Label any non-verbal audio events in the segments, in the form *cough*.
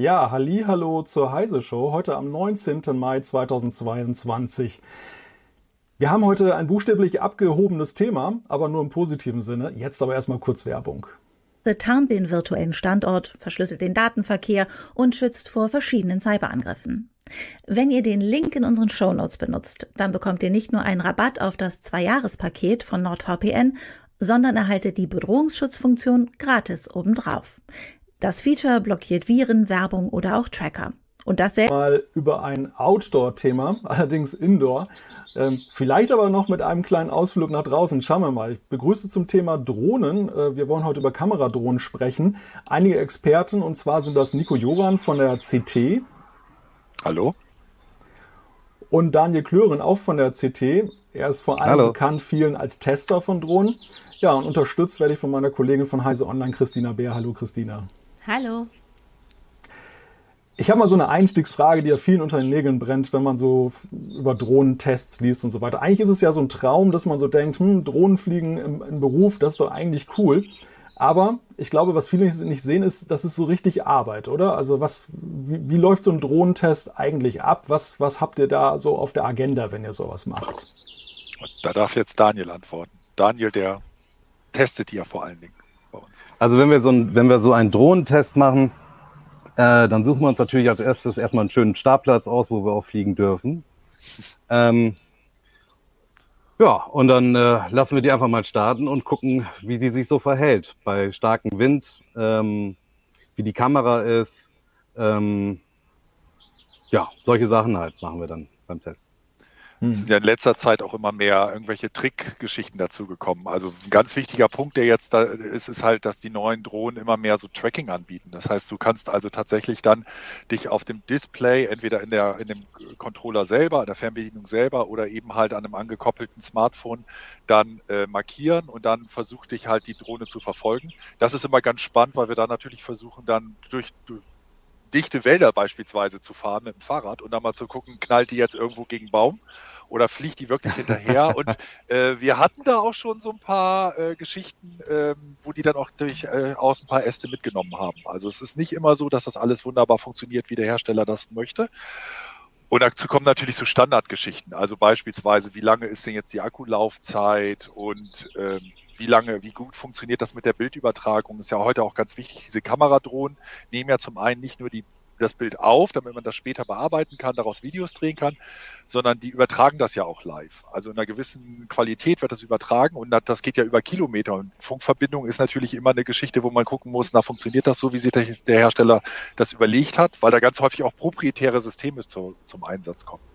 Ja, halli, hallo zur Heise Show, heute am 19. Mai 2022. Wir haben heute ein buchstäblich abgehobenes Thema, aber nur im positiven Sinne. Jetzt aber erstmal kurz Werbung. The Town den virtuellen Standort, verschlüsselt den Datenverkehr und schützt vor verschiedenen Cyberangriffen. Wenn ihr den Link in unseren Shownotes benutzt, dann bekommt ihr nicht nur einen Rabatt auf das Zwei-Jahres-Paket von NordVPN, sondern erhaltet die Bedrohungsschutzfunktion gratis obendrauf. Das Feature blockiert Viren, Werbung oder auch Tracker. Und das mal über ein Outdoor-Thema, *laughs* allerdings Indoor. Ähm, vielleicht aber noch mit einem kleinen Ausflug nach draußen. Schauen wir mal. Ich begrüße zum Thema Drohnen. Äh, wir wollen heute über Kameradrohnen sprechen. Einige Experten, und zwar sind das Nico Joran von der CT. Hallo. Und Daniel Klören auch von der CT. Er ist vor allem Hallo. bekannt vielen als Tester von Drohnen. Ja, und unterstützt werde ich von meiner Kollegin von Heise Online, Christina Bär. Hallo, Christina. Hallo. Ich habe mal so eine Einstiegsfrage, die ja vielen unter den Nägeln brennt, wenn man so über Drohnentests liest und so weiter. Eigentlich ist es ja so ein Traum, dass man so denkt, hm, Drohnenfliegen im, im Beruf, das ist doch eigentlich cool. Aber ich glaube, was viele nicht sehen, ist, das ist so richtig Arbeit, oder? Also was, wie, wie läuft so ein Drohnentest eigentlich ab? Was, was habt ihr da so auf der Agenda, wenn ihr sowas macht? Da darf jetzt Daniel antworten. Daniel, der testet ja vor allen Dingen bei uns. Also wenn wir so, ein, wenn wir so einen Drohnentest machen, äh, dann suchen wir uns natürlich als erstes erstmal einen schönen Startplatz aus, wo wir auch fliegen dürfen. *laughs* Ähm, ja, und dann äh, lassen wir die einfach mal starten und gucken, wie die sich so verhält. Bei starkem Wind, ähm, wie die Kamera ist. Ähm, ja, solche Sachen halt machen wir dann beim Test. Es sind ja in letzter Zeit auch immer mehr irgendwelche Trickgeschichten dazu gekommen. Also ein ganz wichtiger Punkt, der jetzt da ist, ist halt, dass die neuen Drohnen immer mehr so Tracking anbieten. Das heißt, du kannst also tatsächlich dann dich auf dem Display, entweder in der in dem Controller selber, in der Fernbedienung selber oder eben halt an einem angekoppelten Smartphone dann äh, markieren und dann versucht dich halt die Drohne zu verfolgen. Das ist immer ganz spannend, weil wir da natürlich versuchen, dann durch, durch dichte Wälder beispielsweise zu fahren mit dem Fahrrad und dann mal zu gucken, knallt die jetzt irgendwo gegen Baum oder fliegt die wirklich hinterher? *laughs* und äh, wir hatten da auch schon so ein paar äh, Geschichten, äh, wo die dann auch durchaus äh, ein paar Äste mitgenommen haben. Also es ist nicht immer so, dass das alles wunderbar funktioniert, wie der Hersteller das möchte. Und dazu kommen natürlich so Standardgeschichten. Also beispielsweise, wie lange ist denn jetzt die Akkulaufzeit und ähm, wie lange, wie gut funktioniert das mit der Bildübertragung? ist ja heute auch ganz wichtig. Diese Kameradrohnen nehmen ja zum einen nicht nur die, das Bild auf, damit man das später bearbeiten kann, daraus Videos drehen kann, sondern die übertragen das ja auch live. Also in einer gewissen Qualität wird das übertragen und das geht ja über Kilometer. Und Funkverbindung ist natürlich immer eine Geschichte, wo man gucken muss, na, funktioniert das so, wie sich der Hersteller das überlegt hat, weil da ganz häufig auch proprietäre Systeme zu, zum Einsatz kommen.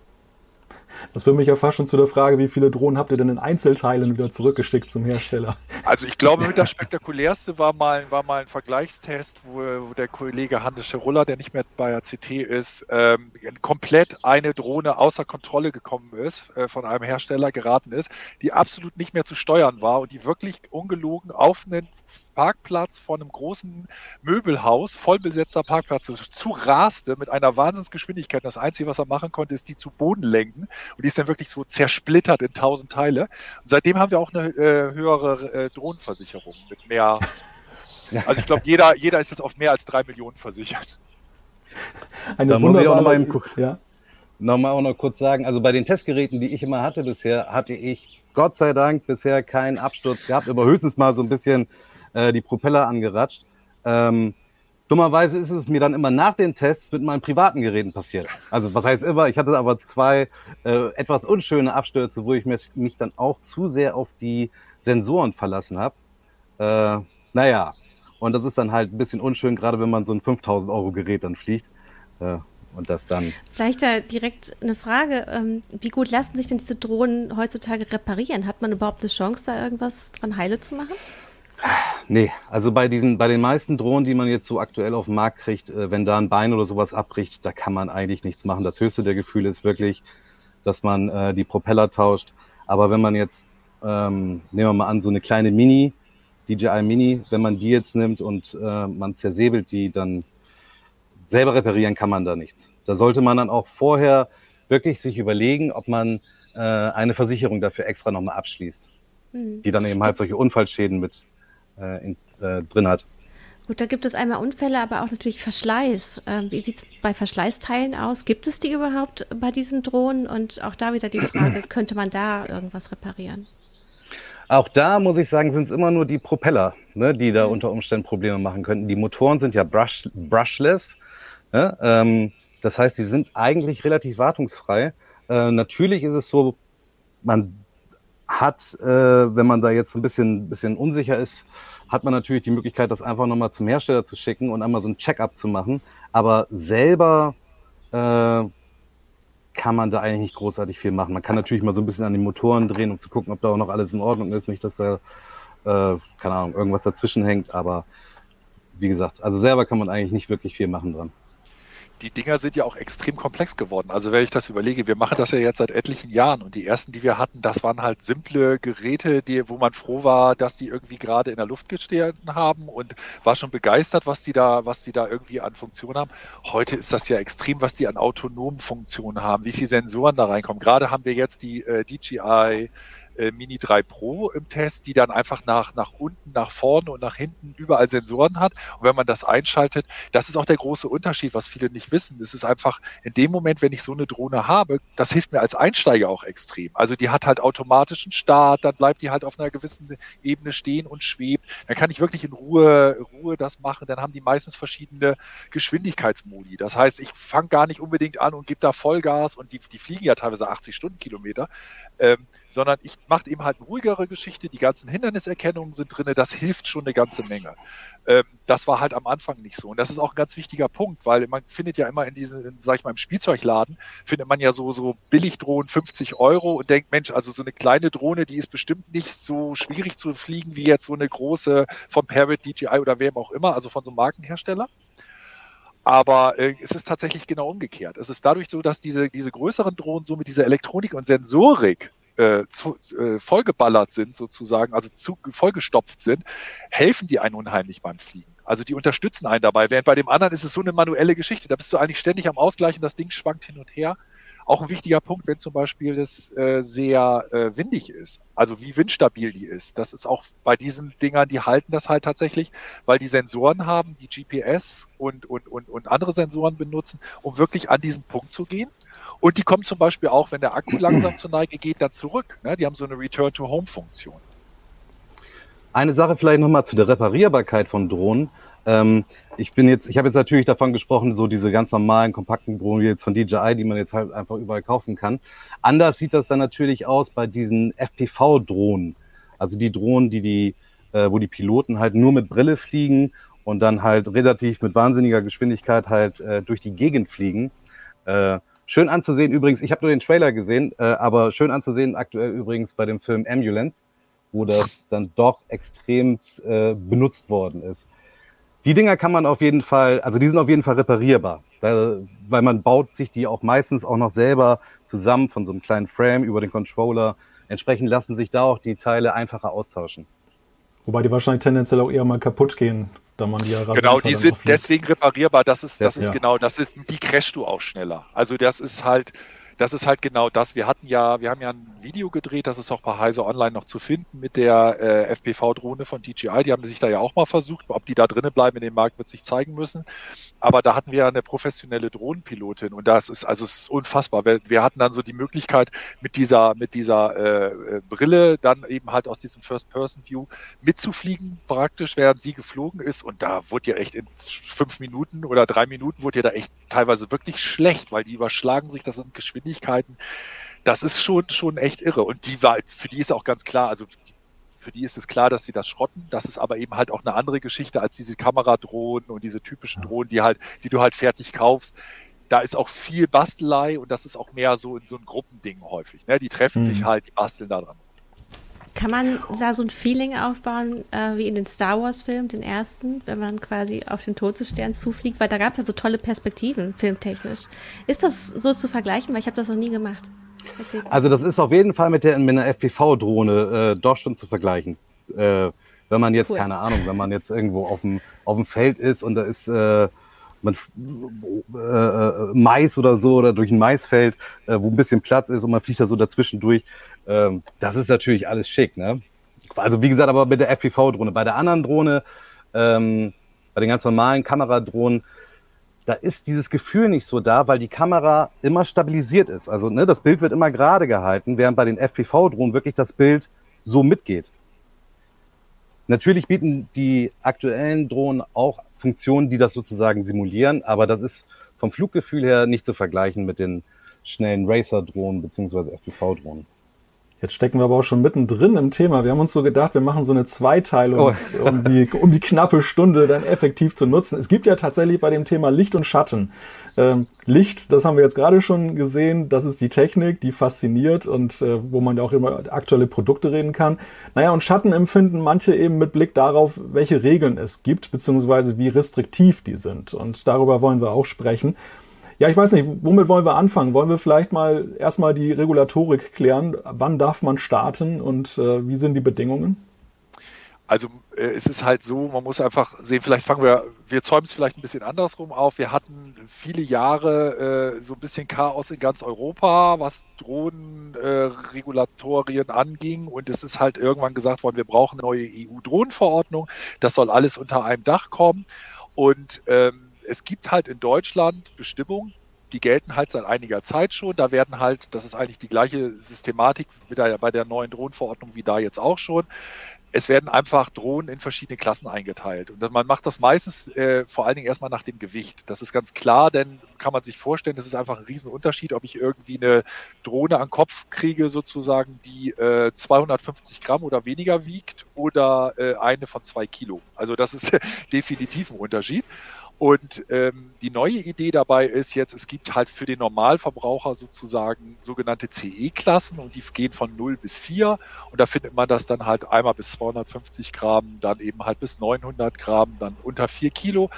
Das führt mich ja fast schon zu der Frage, wie viele Drohnen habt ihr denn in Einzelteilen wieder zurückgeschickt zum Hersteller? Also ich glaube, das spektakulärste war mal, war mal ein Vergleichstest, wo, wo der Kollege Hannes Scherulla, der nicht mehr bei der CT ist, ähm, komplett eine Drohne außer Kontrolle gekommen ist, äh, von einem Hersteller geraten ist, die absolut nicht mehr zu steuern war und die wirklich ungelogen auf einen Parkplatz vor einem großen Möbelhaus, vollbesetzter Parkplatz, zu raste mit einer Wahnsinnsgeschwindigkeit. Das Einzige, was er machen konnte, ist die zu Boden lenken. Und die ist dann wirklich so zersplittert in tausend Teile. Und seitdem haben wir auch eine äh, höhere äh, Drohnenversicherung mit mehr. Also ich glaube, jeder, jeder ist jetzt auf mehr als drei Millionen versichert. Eine da muss ich auch noch mal, ja? noch mal auch noch kurz sagen, also bei den Testgeräten, die ich immer hatte bisher, hatte ich Gott sei Dank bisher keinen Absturz gehabt, aber höchstens mal so ein bisschen äh, die Propeller angeratscht. Ähm, dummerweise ist es mir dann immer nach den Tests mit meinen privaten Geräten passiert. Also was heißt immer, ich hatte aber zwei äh, etwas unschöne Abstürze, wo ich mich, mich dann auch zu sehr auf die Sensoren verlassen habe. Äh, naja, und das ist dann halt ein bisschen unschön, gerade wenn man so ein 5000 Euro Gerät dann fliegt. Äh, und das dann. Vielleicht da direkt eine Frage: ähm, Wie gut lassen sich denn diese Drohnen heutzutage reparieren? Hat man überhaupt eine Chance, da irgendwas dran heile zu machen? Nee, also bei diesen, bei den meisten Drohnen, die man jetzt so aktuell auf dem Markt kriegt, äh, wenn da ein Bein oder sowas abbricht, da kann man eigentlich nichts machen. Das höchste der Gefühle ist wirklich, dass man äh, die Propeller tauscht. Aber wenn man jetzt, ähm, nehmen wir mal an, so eine kleine Mini, DJI Mini, wenn man die jetzt nimmt und äh, man zersäbelt die, dann selber reparieren kann man da nichts. Da sollte man dann auch vorher wirklich sich überlegen, ob man äh, eine Versicherung dafür extra nochmal abschließt, mhm. die dann eben halt solche Unfallschäden mit äh, in, äh, drin hat. Gut, da gibt es einmal Unfälle, aber auch natürlich Verschleiß. Ähm, wie sieht es bei Verschleißteilen aus? Gibt es die überhaupt bei diesen Drohnen? Und auch da wieder die Frage, *clears throat* könnte man da irgendwas reparieren? Auch da muss ich sagen, sind es immer nur die Propeller, ne, die da mhm. unter Umständen Probleme machen könnten. Die Motoren sind ja brush, brushless. Ne? Ähm, das heißt, sie sind eigentlich relativ wartungsfrei. Äh, natürlich ist es so, man hat, äh, wenn man da jetzt ein bisschen, bisschen unsicher ist, hat man natürlich die Möglichkeit, das einfach nochmal zum Hersteller zu schicken und einmal so ein Check-up zu machen. Aber selber äh, kann man da eigentlich nicht großartig viel machen. Man kann natürlich mal so ein bisschen an den Motoren drehen, um zu gucken, ob da auch noch alles in Ordnung ist. Nicht, dass da, äh, keine Ahnung, irgendwas dazwischen hängt. Aber wie gesagt, also selber kann man eigentlich nicht wirklich viel machen dran die Dinger sind ja auch extrem komplex geworden. Also wenn ich das überlege, wir machen das ja jetzt seit etlichen Jahren und die ersten, die wir hatten, das waren halt simple Geräte, die, wo man froh war, dass die irgendwie gerade in der Luft gestanden haben und war schon begeistert, was die da, was die da irgendwie an Funktionen haben. Heute ist das ja extrem, was die an autonomen Funktionen haben, wie viele Sensoren da reinkommen. Gerade haben wir jetzt die äh, DJI äh, Mini 3 Pro im Test, die dann einfach nach, nach unten, nach vorne und nach hinten überall Sensoren hat. Und wenn man das einschaltet, das ist auch der große Unterschied, was viele nicht wissen. Es ist einfach in dem Moment, wenn ich so eine Drohne habe, das hilft mir als Einsteiger auch extrem. Also die hat halt automatischen Start, dann bleibt die halt auf einer gewissen Ebene stehen und schwebt. Dann kann ich wirklich in Ruhe, Ruhe das machen. Dann haben die meistens verschiedene Geschwindigkeitsmodi. Das heißt, ich fange gar nicht unbedingt an und gebe da Vollgas und die, die fliegen ja teilweise 80 Stundenkilometer. Ähm, sondern ich mache eben halt eine ruhigere Geschichte, die ganzen Hinderniserkennungen sind drin, das hilft schon eine ganze Menge. Ähm, das war halt am Anfang nicht so. Und das ist auch ein ganz wichtiger Punkt, weil man findet ja immer in diesen, sag ich mal, im Spielzeugladen, findet man ja so, so Billigdrohnen 50 Euro und denkt, Mensch, also so eine kleine Drohne, die ist bestimmt nicht so schwierig zu fliegen wie jetzt so eine große von Parrot, DJI oder wem auch immer, also von so einem Markenhersteller. Aber äh, es ist tatsächlich genau umgekehrt. Es ist dadurch so, dass diese, diese größeren Drohnen so mit dieser Elektronik und Sensorik äh, zu, äh, vollgeballert sind sozusagen, also zu, vollgestopft sind, helfen die einen unheimlich beim Fliegen. Also die unterstützen einen dabei. Während bei dem anderen ist es so eine manuelle Geschichte. Da bist du eigentlich ständig am Ausgleichen, das Ding schwankt hin und her. Auch ein wichtiger Punkt, wenn zum Beispiel es äh, sehr äh, windig ist, also wie windstabil die ist. Das ist auch bei diesen Dingern, die halten das halt tatsächlich, weil die Sensoren haben, die GPS und, und, und, und andere Sensoren benutzen, um wirklich an diesen Punkt zu gehen und die kommen zum Beispiel auch, wenn der Akku *clears throat* langsam zur Neige geht, dann zurück. Ne? Die haben so eine Return-to-Home-Funktion. Eine Sache vielleicht nochmal zu der Reparierbarkeit von Drohnen. Ähm, ich bin jetzt, ich habe jetzt natürlich davon gesprochen, so diese ganz normalen kompakten Drohnen wie jetzt von DJI, die man jetzt halt einfach überall kaufen kann. Anders sieht das dann natürlich aus bei diesen FPV-Drohnen. Also die Drohnen, die die, äh, wo die Piloten halt nur mit Brille fliegen und dann halt relativ mit wahnsinniger Geschwindigkeit halt äh, durch die Gegend fliegen. Äh, Schön anzusehen übrigens, ich habe nur den Trailer gesehen, äh, aber schön anzusehen aktuell übrigens bei dem Film Ambulance, wo das *laughs* dann doch extrem äh, benutzt worden ist. Die Dinger kann man auf jeden Fall, also die sind auf jeden Fall reparierbar, weil, weil man baut sich die auch meistens auch noch selber zusammen von so einem kleinen Frame über den Controller. Entsprechend lassen sich da auch die Teile einfacher austauschen. Wobei die wahrscheinlich tendenziell auch eher mal kaputt gehen, da man die ja Genau, die sind deswegen reparierbar. Das ist, das ja, ist ja. genau, das ist, die crashst du auch schneller. Also das ist halt, das ist halt genau das. Wir hatten ja, wir haben ja ein Video gedreht, das ist auch bei Heise Online noch zu finden mit der äh, FPV-Drohne von DJI. Die haben sich da ja auch mal versucht. Ob die da drinnen bleiben in dem Markt, wird sich zeigen müssen. Aber da hatten wir ja eine professionelle Drohnenpilotin und das ist, also es ist unfassbar. Wir, wir hatten dann so die Möglichkeit, mit dieser, mit dieser äh, äh Brille dann eben halt aus diesem First-Person-View mitzufliegen, praktisch, während sie geflogen ist. Und da wurde ja echt in fünf Minuten oder drei Minuten wurde ja da echt teilweise wirklich schlecht, weil die überschlagen sich, das sind Geschwindigkeiten. Das ist schon, schon echt irre. Und die war, für die ist auch ganz klar, also für die ist es klar, dass sie das schrotten. Das ist aber eben halt auch eine andere Geschichte als diese Kameradrohnen und diese typischen Drohnen, die halt, die du halt fertig kaufst. Da ist auch viel Bastelei und das ist auch mehr so in so ein Gruppending häufig. Ne? Die treffen mhm. sich halt, die basteln da dran. Kann man da so ein Feeling aufbauen, äh, wie in den Star Wars-Filmen, den ersten, wenn man quasi auf den Todesstern zufliegt? Weil da gab es ja so tolle Perspektiven, filmtechnisch. Ist das so zu vergleichen? Weil ich habe das noch nie gemacht. Also das ist auf jeden Fall mit, der, mit einer FPV-Drohne äh, doch schon zu vergleichen. Äh, wenn man jetzt, cool. keine Ahnung, wenn man jetzt irgendwo auf dem, auf dem Feld ist und da ist, äh, man äh, äh, Mais oder so oder durch ein Maisfeld, äh, wo ein bisschen Platz ist und man fliegt da so dazwischen durch. Ähm, das ist natürlich alles schick, ne? Also wie gesagt, aber mit der FPV-Drohne. Bei der anderen Drohne, ähm, bei den ganz normalen Kameradrohnen, da ist dieses Gefühl nicht so da, weil die Kamera immer stabilisiert ist. Also ne, das Bild wird immer gerade gehalten, während bei den FPV-Drohnen wirklich das Bild so mitgeht. Natürlich bieten die aktuellen Drohnen auch Funktionen, die das sozusagen simulieren, aber das ist vom Fluggefühl her nicht zu vergleichen mit den schnellen Racer-Drohnen beziehungsweise FPV-Drohnen. Jetzt stecken wir aber auch schon mittendrin im Thema. Wir haben uns so gedacht, wir machen so eine Zweiteilung, oh. um, die, um die knappe Stunde dann effektiv zu nutzen. Es gibt ja tatsächlich bei dem Thema Licht und Schatten. Ähm, Licht, das haben wir jetzt gerade schon gesehen, das ist die Technik, die fasziniert und äh, wo man ja auch immer aktuelle Produkte reden kann. Naja, und Schatten empfinden manche eben mit Blick darauf, welche Regeln es gibt, beziehungsweise wie restriktiv die sind. Und darüber wollen wir auch sprechen. Ja, ich weiß nicht, womit wollen wir anfangen? Wollen wir vielleicht mal erstmal die Regulatorik klären? Wann darf man starten und äh, wie sind die Bedingungen? Also äh, es ist halt so, man muss einfach sehen, vielleicht fangen wir, wir zäumen es vielleicht ein bisschen andersrum auf. Wir hatten viele Jahre äh, so ein bisschen Chaos in ganz Europa, was Drohnenregulatorien äh, anging. Und es ist halt irgendwann gesagt worden, wir brauchen eine neue EU-Drohnenverordnung. Das soll alles unter einem Dach kommen. Und ähm, es gibt halt in Deutschland Bestimmungen, die gelten halt seit einiger Zeit schon. Da werden halt, das ist eigentlich die gleiche Systematik der, bei der neuen Drohnenverordnung wie da jetzt auch schon. Es werden einfach Drohnen in verschiedene Klassen eingeteilt. Und man macht das meistens äh, vor allen Dingen erstmal nach dem Gewicht. Das ist ganz klar, denn kann man sich vorstellen, das ist einfach ein Riesenunterschied, ob ich irgendwie eine Drohne an Kopf kriege, sozusagen, die äh, 250 Gramm oder weniger wiegt oder äh, eine von zwei Kilo. Also das ist *laughs* definitiv ein Unterschied. Und ähm, die neue Idee dabei ist jetzt, es gibt halt für den Normalverbraucher sozusagen sogenannte CE-Klassen und die gehen von 0 bis 4 und da findet man das dann halt einmal bis 250 Gramm, dann eben halt bis 900 Gramm, dann unter 4 Kilo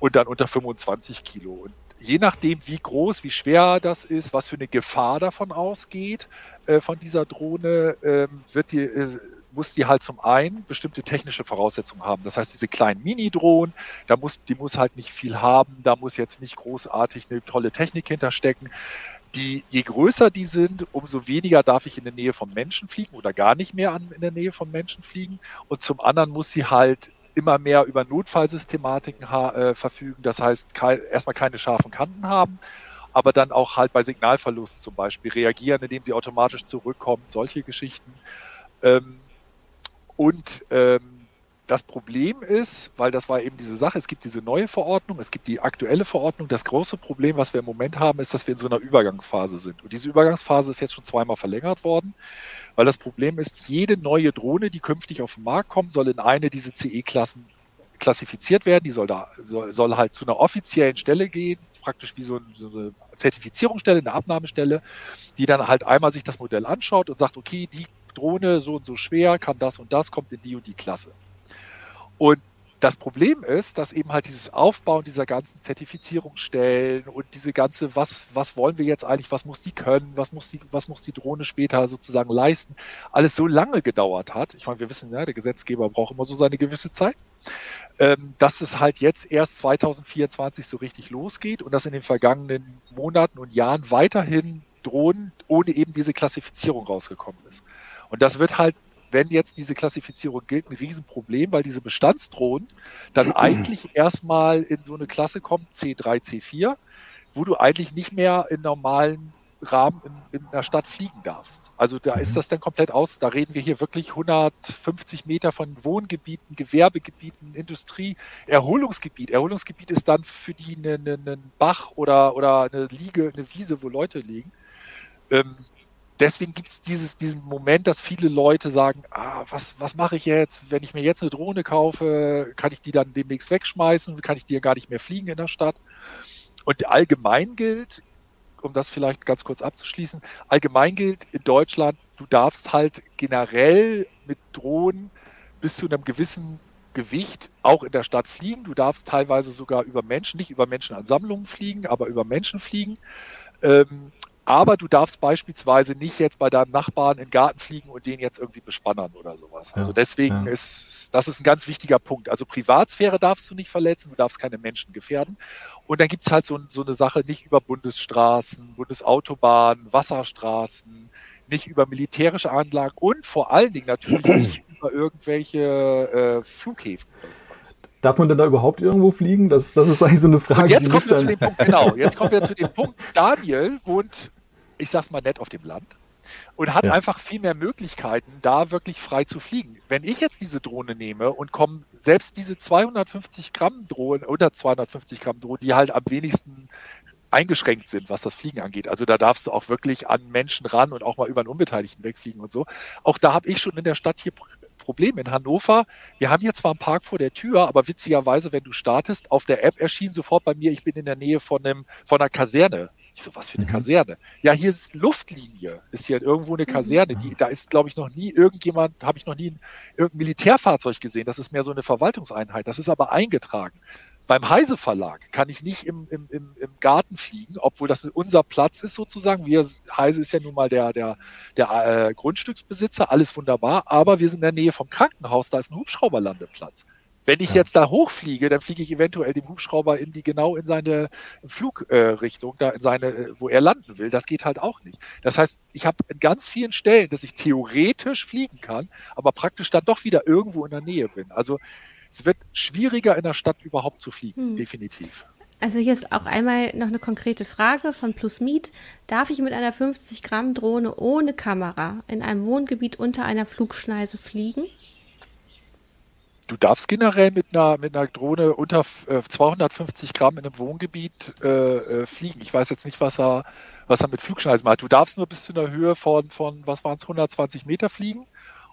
und dann unter 25 Kilo. Und je nachdem, wie groß, wie schwer das ist, was für eine Gefahr davon ausgeht, äh, von dieser Drohne, äh, wird die, äh, muss die halt zum einen bestimmte technische Voraussetzungen haben. Das heißt, diese kleinen Mini-Drohnen, da muss, die muss halt nicht viel haben, da muss jetzt nicht großartig eine tolle Technik hinterstecken. Die, je größer die sind, umso weniger darf ich in der Nähe von Menschen fliegen oder gar nicht mehr an, in der Nähe von Menschen fliegen. Und zum anderen muss sie halt immer mehr über Notfallsystematiken äh, verfügen. Das heißt, ke erstmal keine scharfen Kanten haben, aber dann auch halt bei Signalverlust zum Beispiel reagieren, indem sie automatisch zurückkommen, solche Geschichten. Ähm, und ähm, das Problem ist, weil das war eben diese Sache, es gibt diese neue Verordnung, es gibt die aktuelle Verordnung. Das große Problem, was wir im Moment haben, ist, dass wir in so einer Übergangsphase sind. Und diese Übergangsphase ist jetzt schon zweimal verlängert worden, weil das Problem ist, jede neue Drohne, die künftig auf den Markt kommt, soll in eine dieser CE-Klassen klassifiziert werden. Die soll, da, soll, soll halt zu einer offiziellen Stelle gehen, praktisch wie so, so eine Zertifizierungsstelle, eine Abnahmestelle, die dann halt einmal sich das Modell anschaut und sagt, okay, die Drohne so und so schwer, kann das und das, kommt in die und die Klasse. Und das Problem ist, dass eben halt dieses Aufbauen dieser ganzen Zertifizierungsstellen und diese ganze, was, was wollen wir jetzt eigentlich, was muss die können, was muss die, was muss die Drohne später sozusagen leisten, alles so lange gedauert hat. Ich meine, wir wissen ja, der Gesetzgeber braucht immer so seine gewisse Zeit, ähm, dass es halt jetzt erst 2024 so richtig losgeht und dass in den vergangenen Monaten und Jahren weiterhin Drohnen ohne eben diese Klassifizierung rausgekommen ist. Und das wird halt, wenn jetzt diese Klassifizierung gilt, ein Riesenproblem, weil diese Bestandsdrohnen dann *clears throat* eigentlich erstmal in so eine Klasse kommen, C3, C4, wo du eigentlich nicht mehr in normalen Rahmen in, in einer Stadt fliegen darfst. Also da ist mhm. das dann komplett aus. Da reden wir hier wirklich 150 Meter von Wohngebieten, Gewerbegebieten, Industrie, Erholungsgebiet. Erholungsgebiet ist dann für die ein Bach oder, oder eine Liege, eine Wiese, wo Leute liegen. Ähm, deswegen gibt es diesen Moment, dass viele Leute sagen, ah, was, was mache ich jetzt, wenn ich mir jetzt eine Drohne kaufe, kann ich die dann demnächst wegschmeißen, kann ich die ja gar nicht mehr fliegen in der Stadt. Und allgemein gilt, um das vielleicht ganz kurz abzuschließen, allgemein gilt in Deutschland, du darfst halt generell mit Drohnen bis zu einem gewissen Gewicht auch in der Stadt fliegen. Du darfst teilweise sogar über Menschen, nicht über Menschenansammlungen fliegen, aber über Menschen fliegen. Ähm, aber du darfst beispielsweise nicht jetzt bei deinem Nachbarn in den Garten fliegen und den jetzt irgendwie bespannern oder sowas. Also deswegen ja. ist, das ist ein ganz wichtiger Punkt. Also Privatsphäre darfst du nicht verletzen, du darfst keine Menschen gefährden. Und dann gibt's halt so, so eine Sache nicht über Bundesstraßen, Bundesautobahnen, Wasserstraßen, nicht über militärische Anlagen und vor allen Dingen natürlich *clears throat* nicht über irgendwelche äh, Flughäfen oder so. Darf man denn da überhaupt irgendwo fliegen? Das, das ist eigentlich so eine Frage. Und jetzt kommen wir zu dem Punkt, genau, jetzt kommen wir zu dem Punkt, Daniel wohnt ich sag's mal nett, auf dem Land und hat ja. einfach viel mehr Möglichkeiten, da wirklich frei zu fliegen. Wenn ich jetzt diese Drohne nehme und komme selbst diese 250 Gramm Drohne oder 250 Gramm Drohne, die halt am wenigsten eingeschränkt sind, was das Fliegen angeht. Also da darfst du auch wirklich an Menschen ran und auch mal über einen Unbeteiligten wegfliegen und so. Auch da habe ich schon in der Stadt hier Probleme. In Hannover, wir haben hier zwar einen Park vor der Tür, aber witzigerweise, wenn du startest, auf der App erschien sofort bei mir, ich bin in der Nähe von einem, von einer Kaserne. Ich so, was für eine mhm. Kaserne? Ja, hier ist Luftlinie, ist hier irgendwo eine mhm. Kaserne. Die, da ist, glaube ich, noch nie irgendjemand, habe ich noch nie ein, irgendein Militärfahrzeug gesehen. Das ist mehr so eine Verwaltungseinheit. Das ist aber eingetragen. Beim Heise Verlag kann ich nicht im, im, im, im Garten fliegen, obwohl das unser Platz ist sozusagen. Wir, Heise ist ja nun mal der, der, der äh, Grundstücksbesitzer, alles wunderbar, aber wir sind in der Nähe vom Krankenhaus, da ist ein Hubschrauberlandeplatz. Wenn ich ja. jetzt da hochfliege, dann fliege ich eventuell dem Hubschrauber in die genau in seine Flugrichtung, äh, da in seine, äh, wo er landen will. Das geht halt auch nicht. Das heißt, ich habe in ganz vielen Stellen, dass ich theoretisch fliegen kann, aber praktisch dann doch wieder irgendwo in der Nähe bin. Also es wird schwieriger in der Stadt überhaupt zu fliegen, hm. definitiv. Also hier ist auch einmal noch eine konkrete Frage von PlusMeet. Darf ich mit einer 50 Gramm Drohne ohne Kamera in einem Wohngebiet unter einer Flugschneise fliegen? Du darfst generell mit einer, mit einer Drohne unter äh, 250 Gramm in einem Wohngebiet äh, äh, fliegen. Ich weiß jetzt nicht, was er, was er mit Flugschneisen macht. Du darfst nur bis zu einer Höhe von, von was waren es, 120 Meter fliegen.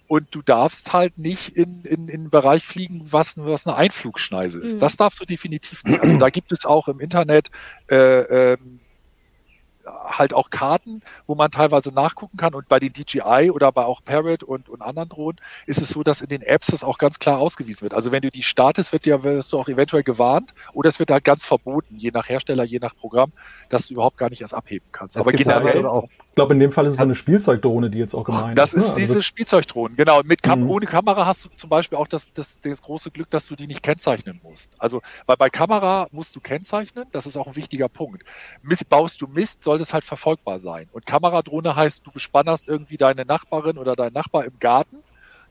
Und du darfst halt nicht in, in, in einen Bereich fliegen, was, was eine Einflugschneise ist. Mhm. Das darfst du definitiv nicht. Also da gibt es auch im Internet äh, ähm, halt auch Karten, wo man teilweise nachgucken kann. Und bei den DJI oder bei auch Parrot und, und anderen Drohnen ist es so, dass in den Apps das auch ganz klar ausgewiesen wird. Also wenn du die startest, wird dir wirst du auch eventuell gewarnt oder es wird halt ganz verboten, je nach Hersteller, je nach Programm, dass du überhaupt gar nicht erst abheben kannst. Das Aber generell auch. Ich glaube, in dem Fall ist es so eine Spielzeugdrohne, die jetzt auch gemeint das ist. Das ist ne? diese also, Spielzeugdrohne, genau. Mit Kam mhm. Ohne Kamera hast du zum Beispiel auch das, das, das große Glück, dass du die nicht kennzeichnen musst. Also, weil bei Kamera musst du kennzeichnen, das ist auch ein wichtiger Punkt. Mist, baust du Mist, sollte es halt verfolgbar sein. Und Kameradrohne heißt, du bespannerst irgendwie deine Nachbarin oder deinen Nachbar im Garten.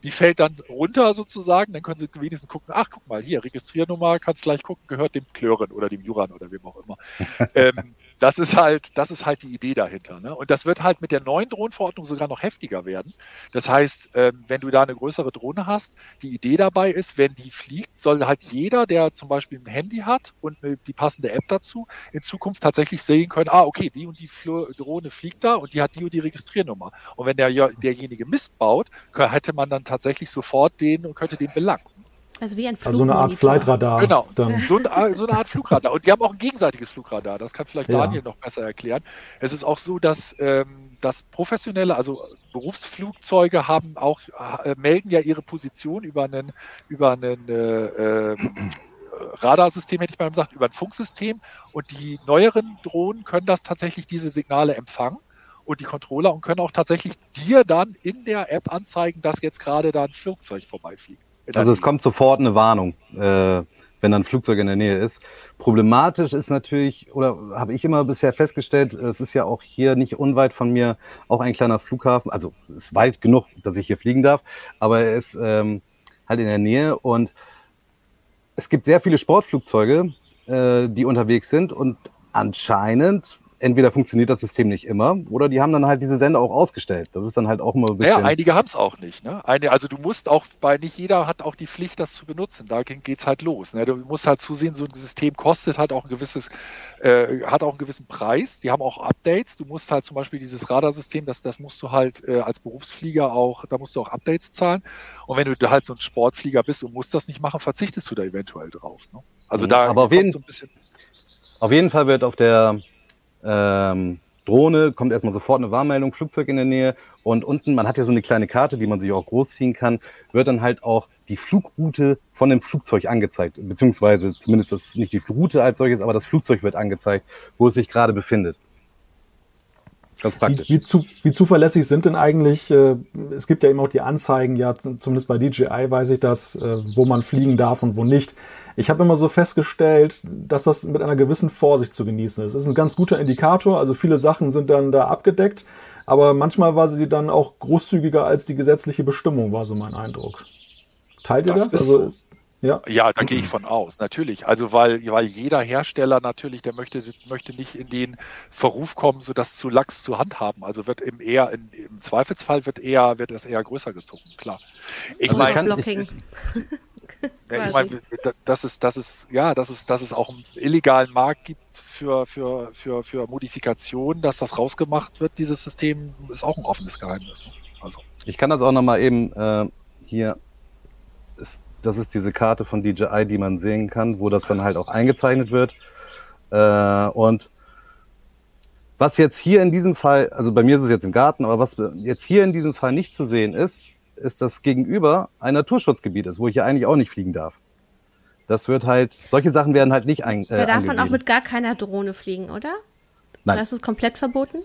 Die fällt dann runter sozusagen, dann können sie wenigstens gucken, ach guck mal, hier, Registriernummer, kannst gleich gucken, gehört dem Klören oder dem Juran oder wem auch immer. *laughs* ähm, das ist halt, das ist halt die Idee dahinter. Ne? Und das wird halt mit der neuen Drohnenverordnung sogar noch heftiger werden. Das heißt, ähm, wenn du da eine größere Drohne hast, die Idee dabei ist, wenn die fliegt, soll halt jeder, der zum Beispiel ein Handy hat und die passende App dazu, in Zukunft tatsächlich sehen können, ah, okay, die und die Drohne fliegt da und die hat die und die Registriernummer. Und wenn der, derjenige Mist baut, hätte man dann tatsächlich sofort den und könnte den belangen. Also wie ein Flugmonitor. Also so eine Art Flightradar. Genau, dann. *laughs* So, ein, so, eine Art Flugradar. Und die haben auch ein gegenseitiges Flugradar. Das kann vielleicht ja. Daniel noch besser erklären. Es ist auch so, dass ähm, das professionelle, also Berufsflugzeuge haben auch, äh, melden ja ihre Position über einen, über einen äh, äh, Radarsystem, hätte ich mal gesagt, über ein Funksystem. Und die neueren Drohnen können das tatsächlich diese Signale empfangen und die Controller und können auch tatsächlich dir dann in der App anzeigen, dass jetzt gerade da ein Flugzeug vorbeifliegt. Also es kommt sofort eine Warnung, äh, wenn dann ein Flugzeug in der Nähe ist. Problematisch ist natürlich, oder habe ich immer bisher festgestellt, es ist ja auch hier nicht unweit von mir auch ein kleiner Flughafen. Also es ist weit genug, dass ich hier fliegen darf, aber er ist ähm, halt in der Nähe und es gibt sehr viele Sportflugzeuge, äh, die unterwegs sind und anscheinend entweder funktioniert das System nicht immer oder die haben dann halt diese Sender auch ausgestellt. Das ist dann halt auch immer ein bisschen. Ja, einige haben es auch nicht. Ne? Eine, also du musst auch, bei nicht jeder hat auch die Pflicht, das zu benutzen. Da geht's halt los. Ne? Du musst halt zusehen, so ein System kostet halt auch ein gewisses, äh, hat auch einen gewissen Preis. Die haben auch Updates. Du musst halt zum Beispiel dieses Radarsystem, das, das musst du halt äh, als Berufsflieger auch, da musst du auch Updates zahlen. Und wenn du halt so ein Sportflieger bist und musst das nicht machen, verzichtest du da eventuell drauf. Ne? Also mhm, da aber auf jeden, so ein bisschen. Auf jeden Fall wird auf der ähm, Drohne, kommt erstmal sofort eine Warnmeldung, Flugzeug in der Nähe und unten, man hat ja so eine kleine Karte, die man sich auch großziehen kann, wird dann halt auch die Flugroute von dem Flugzeug angezeigt, beziehungsweise zumindest das nicht die Route als solches, aber das Flugzeug wird angezeigt, wo es sich gerade befindet. Ganz praktisch. Wie, wie, zu, wie zuverlässig sind denn eigentlich, äh, es gibt ja eben auch die Anzeigen, ja, zumindest bei DJI weiß ich das, äh, wo man fliegen darf und wo nicht. Ich habe immer so festgestellt, dass das mit einer gewissen Vorsicht zu genießen ist. Das ist ein ganz guter Indikator, also viele Sachen sind dann da abgedeckt, aber manchmal war sie dann auch großzügiger als die gesetzliche Bestimmung, war so mein Eindruck. Teilt ihr das? das? Also, so. Ja, ja da gehe ich von aus, natürlich. Also weil, weil jeder Hersteller natürlich, der möchte, möchte nicht in den Verruf kommen, so das zu lax zu handhaben. Also wird im eher, in, im Zweifelsfall wird eher, wird es eher größer gezogen, klar. Ich also meine, *laughs* ja, ich meine, dass es, dass es, ja, dass es, dass es auch einen illegalen Markt gibt für, für, für, für Modifikationen, dass das rausgemacht wird, dieses System, ist auch ein offenes Geheimnis. Ne? Also. Ich kann das auch nochmal eben äh, hier ist das ist diese Karte von DJI, die man sehen kann, wo das dann halt auch eingezeichnet wird. Äh, und was jetzt hier in diesem Fall, also bei mir ist es jetzt im Garten, aber was jetzt hier in diesem Fall nicht zu sehen ist, ist das gegenüber ein Naturschutzgebiet ist, wo ich ja eigentlich auch nicht fliegen darf. Das wird halt, solche Sachen werden halt nicht ein. Äh, da darf man auch mit gar keiner Drohne fliegen, oder? Nein. Das ist komplett verboten?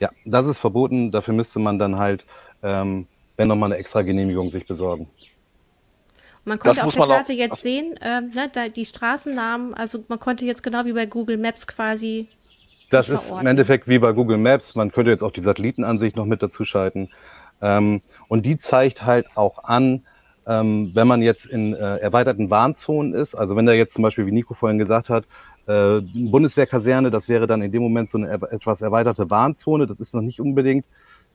Ja, das ist verboten. Dafür müsste man dann halt, ähm, wenn nochmal eine extra Genehmigung sich besorgen. Man konnte auf der Karte auch, jetzt sehen, äh, ne, da, die Straßennamen, also man konnte jetzt genau wie bei Google Maps quasi. Das ist verorten. im Endeffekt wie bei Google Maps. Man könnte jetzt auch die Satellitenansicht noch mit dazu schalten. Ähm, und die zeigt halt auch an, ähm, wenn man jetzt in äh, erweiterten Warnzonen ist, also wenn da jetzt zum Beispiel, wie Nico vorhin gesagt hat, äh, Bundeswehrkaserne, das wäre dann in dem Moment so eine etwas erweiterte Warnzone. Das ist noch nicht unbedingt,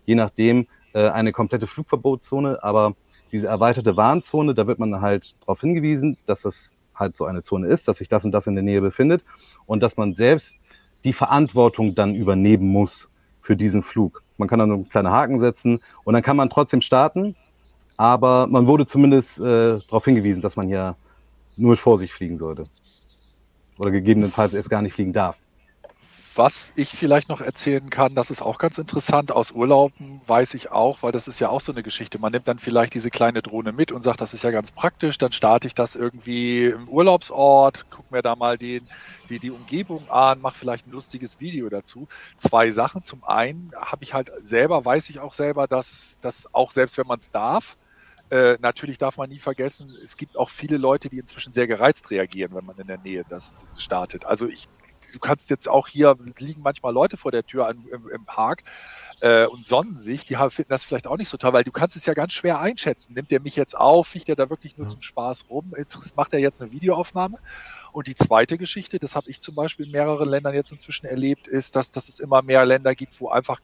je nachdem, äh, eine komplette Flugverbotszone, aber diese erweiterte Warnzone, da wird man halt darauf hingewiesen, dass das halt so eine Zone ist, dass sich das und das in der Nähe befindet und dass man selbst die Verantwortung dann übernehmen muss für diesen Flug. Man kann dann einen kleinen Haken setzen und dann kann man trotzdem starten, aber man wurde zumindest äh, darauf hingewiesen, dass man hier nur mit Vorsicht fliegen sollte. Oder gegebenenfalls erst gar nicht fliegen darf. Was ich vielleicht noch erzählen kann, das ist auch ganz interessant. Aus Urlauben weiß ich auch, weil das ist ja auch so eine Geschichte. Man nimmt dann vielleicht diese kleine Drohne mit und sagt, das ist ja ganz praktisch. Dann starte ich das irgendwie im Urlaubsort, guck mir da mal den, die, die Umgebung an, mache vielleicht ein lustiges Video dazu. Zwei Sachen. Zum einen habe ich halt selber, weiß ich auch selber, dass das auch selbst wenn man es darf, äh, natürlich darf man nie vergessen, es gibt auch viele Leute, die inzwischen sehr gereizt reagieren, wenn man in der Nähe das startet. Also ich du kannst jetzt auch hier, liegen manchmal Leute vor der Tür an, im, im, Park äh, und sonnen sich, die haben, finden das vielleicht auch nicht so toll, weil du kannst es ja ganz schwer einschätzen. Nimmt er mich jetzt auf, fliegt er da wirklich nur ja. zum Spaß rum, macht er jetzt eine Videoaufnahme? Und die zweite Geschichte, das habe ich zum Beispiel in mehreren Ländern jetzt inzwischen erlebt, ist, dass, dass es immer mehr Länder gibt, wo einfach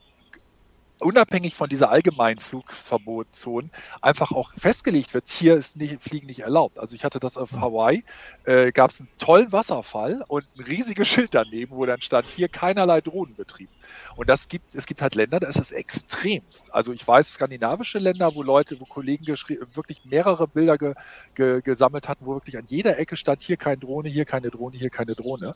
unabhängig von dieser allgemeinen Flugverbotszone einfach auch festgelegt wird, hier ist nicht, Fliegen nicht erlaubt. Also ich hatte das auf Hawaii, äh, gab es einen tollen Wasserfall und ein riesiges *laughs* Schild daneben, wo dann stand, hier keinerlei Drohnenbetrieb. Und das gibt, es gibt halt Länder, da ist es extremst. Also ich weiß skandinavische Länder, wo Leute, wo Kollegen wirklich mehrere Bilder ge, ge, gesammelt hatten, wo wirklich an jeder Ecke stand, hier keine Drohne, hier keine Drohne, hier keine Drohne.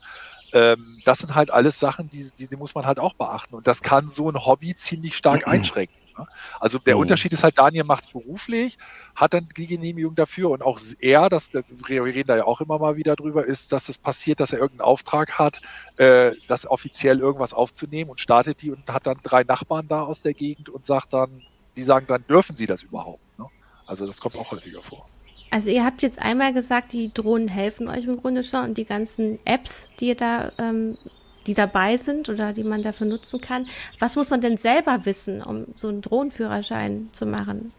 Ähm, das sind halt alles Sachen, die, die, die muss man halt auch beachten. Und das kann so ein Hobby ziemlich stark einschränken. Ne? Also der mhm. Unterschied ist halt, Daniel macht es beruflich, hat dann die Genehmigung dafür und auch er, das, das, wir reden da ja auch immer mal wieder drüber, ist, dass es passiert, dass er irgendeinen Auftrag hat, äh, das offiziell irgendwas aufzunehmen und startet die und hat dann drei Nachbarn da aus der Gegend und sagt dann, die sagen dann, dürfen sie das überhaupt? Ne? Also das kommt auch häufiger vor. Also ihr habt jetzt einmal gesagt, die Drohnen helfen euch im Grunde schon und die ganzen Apps, die ihr da ähm, die dabei sind oder die man dafür nutzen kann. Was muss man denn selber wissen, um so einen Drohnenführerschein zu machen?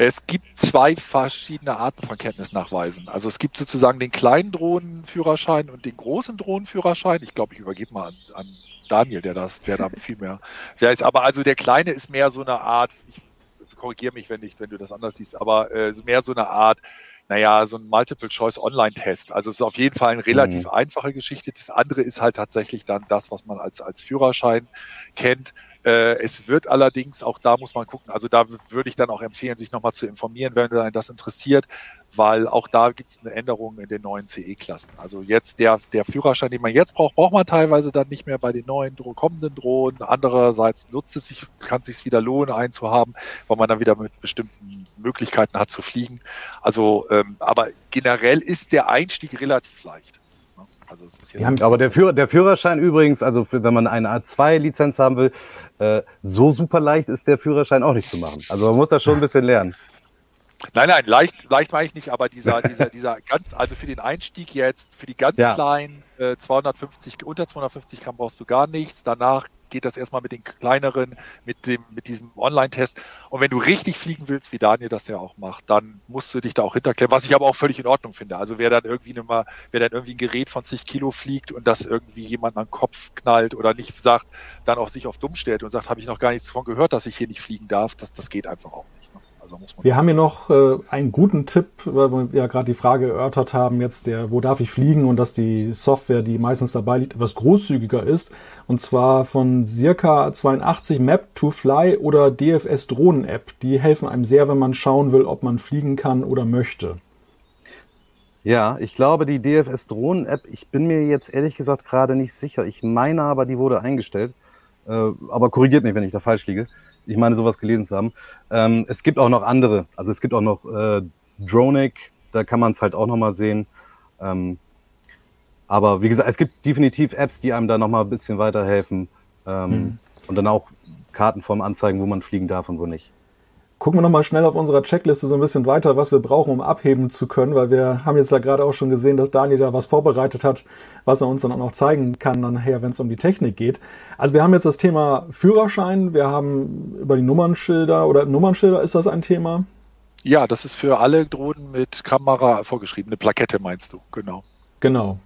Es gibt zwei verschiedene Arten von Kenntnisnachweisen. Also es gibt sozusagen den kleinen Drohnenführerschein und den großen Drohnenführerschein. Ich glaube, ich übergebe mal an, an Daniel, der das, der da *laughs* viel mehr. Der ist aber also der kleine ist mehr so eine Art. Ich korrigiere mich, wenn nicht, wenn du das anders siehst, aber äh, mehr so eine Art naja, so ein Multiple-Choice-Online-Test. Also es ist auf jeden Fall eine relativ mhm. einfache Geschichte. Das andere ist halt tatsächlich dann das, was man als, als Führerschein kennt. Äh, es wird allerdings, auch da muss man gucken, also da würde ich dann auch empfehlen, sich nochmal zu informieren, wenn einen das interessiert, weil auch da gibt es eine Änderung in den neuen CE-Klassen. Also jetzt der, der Führerschein, den man jetzt braucht, braucht man teilweise dann nicht mehr bei den neuen kommenden Drohnen. Andererseits nutzt es sich, kann es sich wieder lohnen, einen zu haben, weil man dann wieder mit bestimmten Möglichkeiten hat zu fliegen. Also, ähm, aber generell ist der Einstieg relativ leicht. Also aber der, Führer, der Führerschein übrigens, also für, wenn man eine A2-Lizenz haben will, äh, so super leicht ist der Führerschein auch nicht zu machen. Also man muss da schon ein bisschen lernen. *laughs* Nein, nein, leicht, leicht meine ich nicht, aber dieser, *laughs* dieser, dieser ganz, also für den Einstieg jetzt, für die ganz ja. kleinen äh, 250, unter 250 Gramm brauchst du gar nichts. Danach geht das erstmal mit den kleineren, mit dem, mit diesem Online-Test. Und wenn du richtig fliegen willst, wie Daniel das ja auch macht, dann musst du dich da auch hinterklären, was ich aber auch völlig in Ordnung finde. Also wer dann irgendwie mal, wer dann irgendwie ein Gerät von zig Kilo fliegt und das irgendwie jemand an den Kopf knallt oder nicht sagt, dann auch sich auf dumm stellt und sagt, habe ich noch gar nichts von gehört, dass ich hier nicht fliegen darf, das, das geht einfach auch nicht. Also wir haben hier noch äh, einen guten Tipp, weil wir ja gerade die Frage erörtert haben, jetzt der, wo darf ich fliegen und dass die Software, die meistens dabei liegt, etwas großzügiger ist. Und zwar von circa 82 Map to Fly oder DFS Drohnen App. Die helfen einem sehr, wenn man schauen will, ob man fliegen kann oder möchte. Ja, ich glaube, die DFS Drohnen App, ich bin mir jetzt ehrlich gesagt gerade nicht sicher. Ich meine aber, die wurde eingestellt. Äh, aber korrigiert mich, wenn ich da falsch liege. Ich meine, sowas gelesen zu haben. Ähm, es gibt auch noch andere. Also es gibt auch noch äh, Dronic, da kann man es halt auch nochmal sehen. Ähm, aber wie gesagt, es gibt definitiv Apps, die einem da nochmal ein bisschen weiterhelfen. Ähm, mhm. Und dann auch Kartenform anzeigen, wo man fliegen darf und wo nicht. Gucken wir nochmal schnell auf unserer Checkliste so ein bisschen weiter, was wir brauchen, um abheben zu können, weil wir haben jetzt ja gerade auch schon gesehen, dass Daniel da was vorbereitet hat, was er uns dann auch noch zeigen kann, dann nachher, wenn es um die Technik geht. Also wir haben jetzt das Thema Führerschein, wir haben über die Nummernschilder oder Nummernschilder, ist das ein Thema? Ja, das ist für alle Drohnen mit Kamera vorgeschrieben. Eine Plakette meinst du, genau. Genau.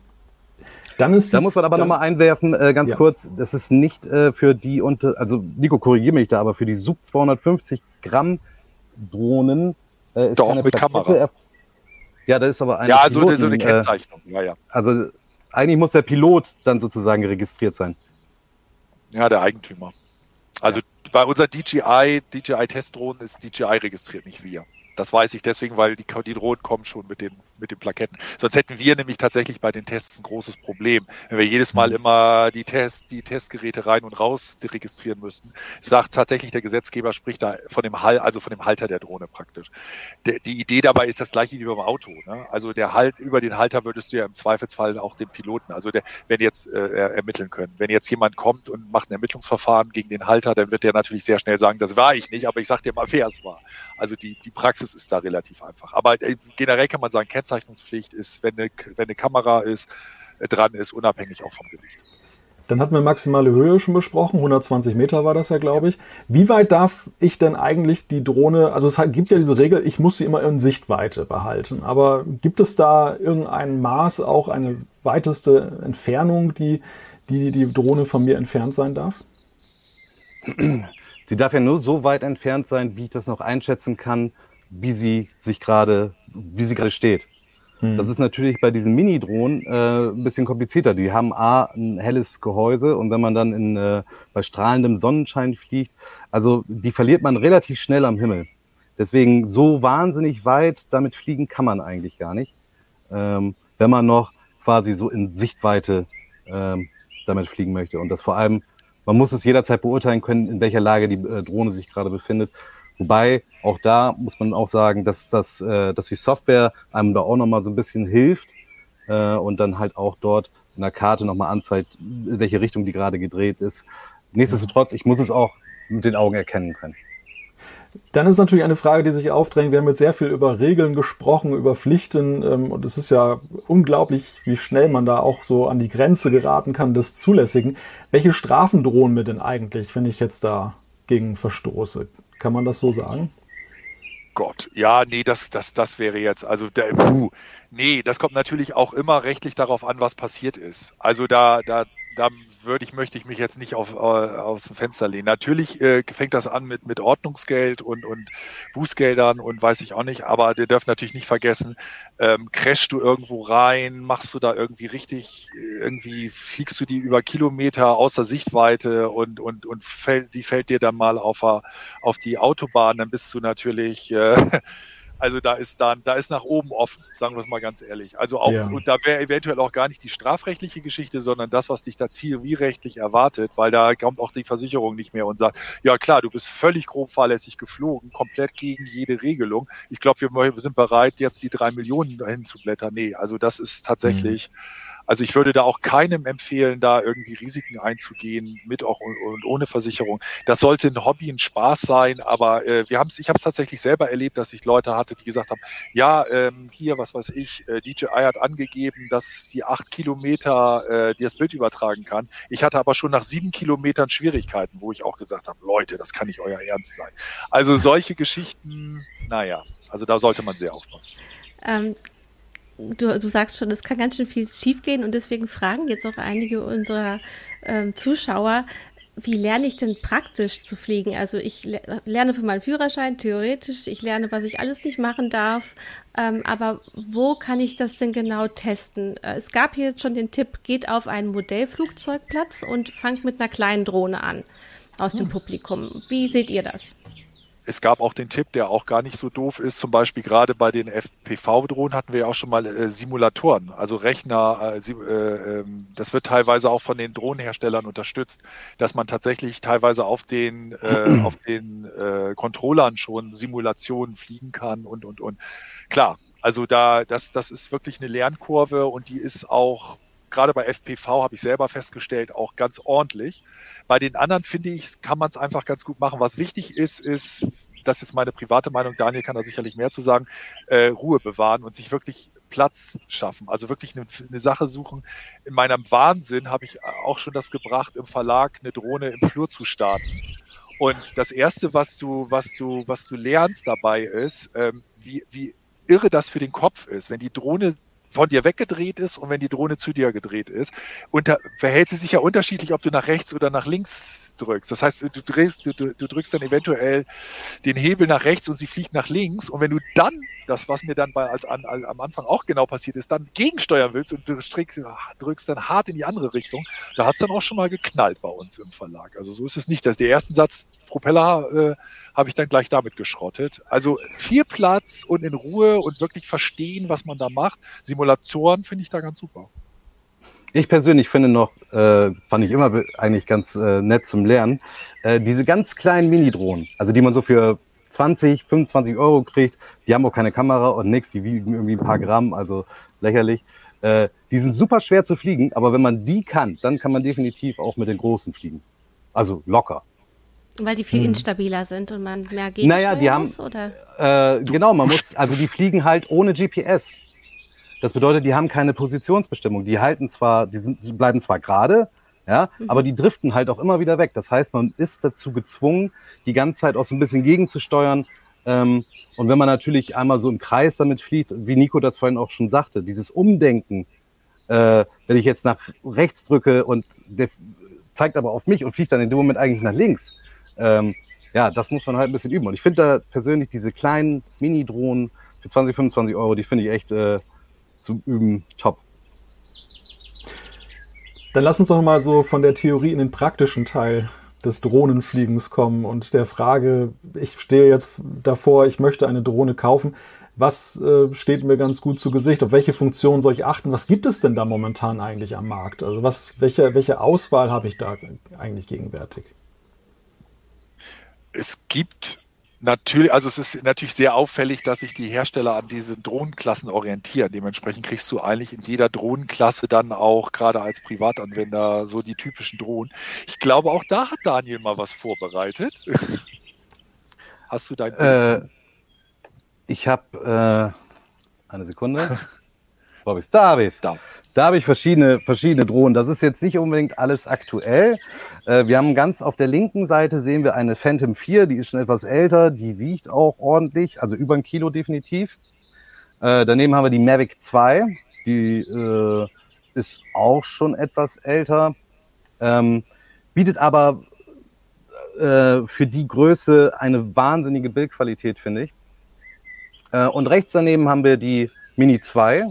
Dann ist da muss man aber nochmal einwerfen, äh, ganz ja. kurz, das ist nicht äh, für die unter, also Nico, korrigiere mich da, aber für die Sub 250 Gramm Drohnen äh, ist Doch, keine mit Plakette Kamera. Ja, das ist aber eine Ja, also Piloten, so eine äh, Kennzeichnung, ja, ja. Also eigentlich muss der Pilot dann sozusagen registriert sein. Ja, der Eigentümer. Also bei unserer DJI, DJI Testdrohnen ist DJI registriert, nicht wir. Das weiß ich deswegen, weil die, die Drohnen kommen schon mit den, mit den Plaketten. Sonst hätten wir nämlich tatsächlich bei den Tests ein großes Problem, wenn wir jedes Mal mhm. immer die Test, die Testgeräte rein und raus registrieren müssten. Ich sage tatsächlich, der Gesetzgeber spricht da von dem Hal, also von dem Halter der Drohne praktisch. Der, die Idee dabei ist das gleiche wie beim Auto. Ne? Also der Halt, über den Halter würdest du ja im Zweifelsfall auch den Piloten, also der, wenn jetzt äh, ermitteln können. Wenn jetzt jemand kommt und macht ein Ermittlungsverfahren gegen den Halter, dann wird der natürlich sehr schnell sagen, das war ich nicht, aber ich sag dir mal, wer es war. Also die, die Praxis ist da relativ einfach. Aber äh, generell kann man sagen, Kennzeichnungspflicht ist, wenn eine, wenn eine Kamera ist, äh, dran ist, unabhängig auch vom Gewicht. Dann hatten wir maximale Höhe schon besprochen, 120 Meter war das ja, glaube ich. Wie weit darf ich denn eigentlich die Drohne, also es gibt ja diese Regel, ich muss sie immer in Sichtweite behalten, aber gibt es da irgendein Maß, auch eine weiteste Entfernung, die die, die Drohne von mir entfernt sein darf? Sie darf ja nur so weit entfernt sein, wie ich das noch einschätzen kann, wie sie sich gerade, wie sie gerade steht. Hm. Das ist natürlich bei diesen Mini-Drohnen äh, ein bisschen komplizierter. Die haben A, ein helles Gehäuse und wenn man dann in, äh, bei strahlendem Sonnenschein fliegt, also die verliert man relativ schnell am Himmel. Deswegen so wahnsinnig weit damit fliegen kann man eigentlich gar nicht, ähm, wenn man noch quasi so in Sichtweite ähm, damit fliegen möchte. Und das vor allem, man muss es jederzeit beurteilen können, in welcher Lage die äh, Drohne sich gerade befindet. Wobei auch da muss man auch sagen, dass, das, äh, dass die Software einem da auch nochmal so ein bisschen hilft äh, und dann halt auch dort in der Karte nochmal anzeigt, in welche Richtung die gerade gedreht ist. Nichtsdestotrotz, ich muss es auch mit den Augen erkennen können. Dann ist natürlich eine Frage, die sich aufdrängt. Wir haben jetzt sehr viel über Regeln gesprochen, über Pflichten. Ähm, und es ist ja unglaublich, wie schnell man da auch so an die Grenze geraten kann des Zulässigen. Welche Strafen drohen mir denn eigentlich, wenn ich jetzt da gegen verstoße? Kann man das so sagen? Gott, ja, nee, das, das, das wäre jetzt, also der, puh, nee, das kommt natürlich auch immer rechtlich darauf an, was passiert ist. Also da, da, da würde ich, möchte ich mich jetzt nicht auf, äh, aufs Fenster lehnen. Natürlich äh, fängt das an mit, mit Ordnungsgeld und, und Bußgeldern und weiß ich auch nicht, aber wir dürfen natürlich nicht vergessen, ähm, crashst du irgendwo rein, machst du da irgendwie richtig, irgendwie fliegst du die über Kilometer außer Sichtweite und, und, und fällt, die fällt dir dann mal auf, auf die Autobahn, dann bist du natürlich äh, *laughs* Also da ist dann, da ist nach oben offen, sagen wir es mal ganz ehrlich. Also auch, ja. und da wäre eventuell auch gar nicht die strafrechtliche Geschichte, sondern das, was dich da zivilrechtlich erwartet, weil da kommt auch die Versicherung nicht mehr und sagt, ja klar, du bist völlig grob fahrlässig geflogen, komplett gegen jede Regelung. Ich glaube, wir, wir, sind bereit, jetzt die drei Millionen dahin zu blättern. Nee, also das ist tatsächlich, mhm Also ich würde da auch keinem empfehlen, da irgendwie Risiken einzugehen, mit auch und ohne Versicherung. Das sollte ein Hobby, ein Spaß sein, aber äh, wir haben ich habe es tatsächlich selber erlebt, dass ich Leute hatte, die gesagt haben, ja, ähm, hier, was weiß ich, äh, DJI hat angegeben, dass die acht Kilometer äh, die das Bild übertragen kann. Ich hatte aber schon nach sieben Kilometern Schwierigkeiten, wo ich auch gesagt habe, Leute, das kann nicht euer Ernst sein. Also solche Geschichten, naja, also da sollte man sehr aufpassen. Ähm, du, du sagst schon, es kann ganz schön viel schiefgehen und deswegen fragen jetzt auch einige unserer ähm, Zuschauer, wie lerne ich denn praktisch zu fliegen? Also ich lerne für meinen Führerschein theoretisch, ich lerne, was ich alles nicht machen darf, ähm, aber wo kann ich das denn genau testen? Äh, es gab hier jetzt schon den Tipp, geht auf einen Modellflugzeugplatz und fangt mit einer kleinen Drohne an aus dem hm. Publikum. Wie seht ihr das? Es gab auch den Tipp, der auch gar nicht so doof ist. Zum Beispiel gerade bei den FPV-Drohnen hatten wir ja auch schon mal äh, Simulatoren, also Rechner. Äh, äh, ähm, das wird teilweise auch von den Drohnenherstellern unterstützt, dass man tatsächlich teilweise auf den, äh, auf den äh, Controllern schon Simulationen fliegen kann und, und, und. Klar, also da, das, das ist wirklich eine Lernkurve und die ist auch gerade bei FPV habe ich selber festgestellt, auch ganz ordentlich. Bei den anderen finde ich, kann man es einfach ganz gut machen. Was wichtig ist, ist, das ist jetzt meine private Meinung, Daniel kann da sicherlich mehr zu sagen, äh, Ruhe bewahren und sich wirklich Platz schaffen. Also wirklich eine, eine Sache suchen. In meinem Wahnsinn habe ich auch schon das gebracht, im Verlag eine Drohne im Flur zu starten. Und das erste, was du, was du, was du lernst dabei ist, ähm, wie, wie irre das für den Kopf ist, wenn die Drohne von dir weggedreht ist und wenn die Drohne zu dir gedreht ist. Und da verhält sie sich ja unterschiedlich, ob du nach rechts oder nach links drückst. Das heißt, du, drehst, du, du drückst dann eventuell den Hebel nach rechts und sie fliegt nach links. Und wenn du dann, das was mir dann bei, als, an, als, am Anfang auch genau passiert ist, dann gegensteuern willst und du strick, drückst dann hart in die andere Richtung, da hat es dann auch schon mal geknallt bei uns im Verlag. Also so ist es nicht. Das, der ersten Satz Propeller äh, habe ich dann gleich damit geschrottet. Also viel Platz und in Ruhe und wirklich verstehen, was man da macht. Simulatoren finde ich da ganz super. Ich persönlich finde noch, äh, fand ich immer eigentlich ganz äh, nett zum Lernen, äh, diese ganz kleinen Mini-Drohnen, also die man so für 20, 25 Euro kriegt, die haben auch keine Kamera und nichts, die wiegen irgendwie ein paar Gramm, also lächerlich. Äh, die sind super schwer zu fliegen, aber wenn man die kann, dann kann man definitiv auch mit den großen fliegen. Also locker. Weil die viel hm. instabiler sind und man mehr Gegensteuern naja, die haben, muss, oder? Äh, genau, man muss, also die fliegen halt ohne GPS. Das bedeutet, die haben keine Positionsbestimmung. Die halten zwar, die sind, bleiben zwar gerade, ja, mhm. aber die driften halt auch immer wieder weg. Das heißt, man ist dazu gezwungen, die ganze Zeit auch so ein bisschen gegenzusteuern. Ähm, und wenn man natürlich einmal so im Kreis damit fliegt, wie Nico das vorhin auch schon sagte, dieses Umdenken, äh, wenn ich jetzt nach rechts drücke und der zeigt aber auf mich und fliegt dann in dem Moment eigentlich nach links, ähm, ja, das muss man halt ein bisschen üben. Und ich finde da persönlich diese kleinen Mini-Drohnen für 20, 25 Euro, die finde ich echt äh, zum Üben top. Dann lass uns doch mal so von der Theorie in den praktischen Teil des Drohnenfliegens kommen und der Frage, ich stehe jetzt davor, ich möchte eine Drohne kaufen. Was äh, steht mir ganz gut zu Gesicht? Auf welche Funktion soll ich achten? Was gibt es denn da momentan eigentlich am Markt? Also was, welche, welche Auswahl habe ich da eigentlich gegenwärtig? Es gibt Natürlich, also es ist natürlich sehr auffällig, dass sich die Hersteller an diesen Drohnenklassen orientieren. Dementsprechend kriegst du eigentlich in jeder Drohnenklasse dann auch gerade als Privatanwender so die typischen Drohnen. Ich glaube, auch da hat Daniel mal was vorbereitet. Hast du dein? Äh, ich habe äh, eine Sekunde. Wo habe ich Da habe ich Da. Da habe ich verschiedene, verschiedene Drohnen. Das ist jetzt nicht unbedingt alles aktuell. Äh, wir haben ganz auf der linken Seite sehen wir eine Phantom 4, die ist schon etwas älter, die wiegt auch ordentlich, also über ein Kilo definitiv. Äh, daneben haben wir die Mavic 2, die äh, ist auch schon etwas älter, ähm, bietet aber für die Größe eine wahnsinnige Bildqualität, finde ich. Und rechts daneben haben wir die Mini 2.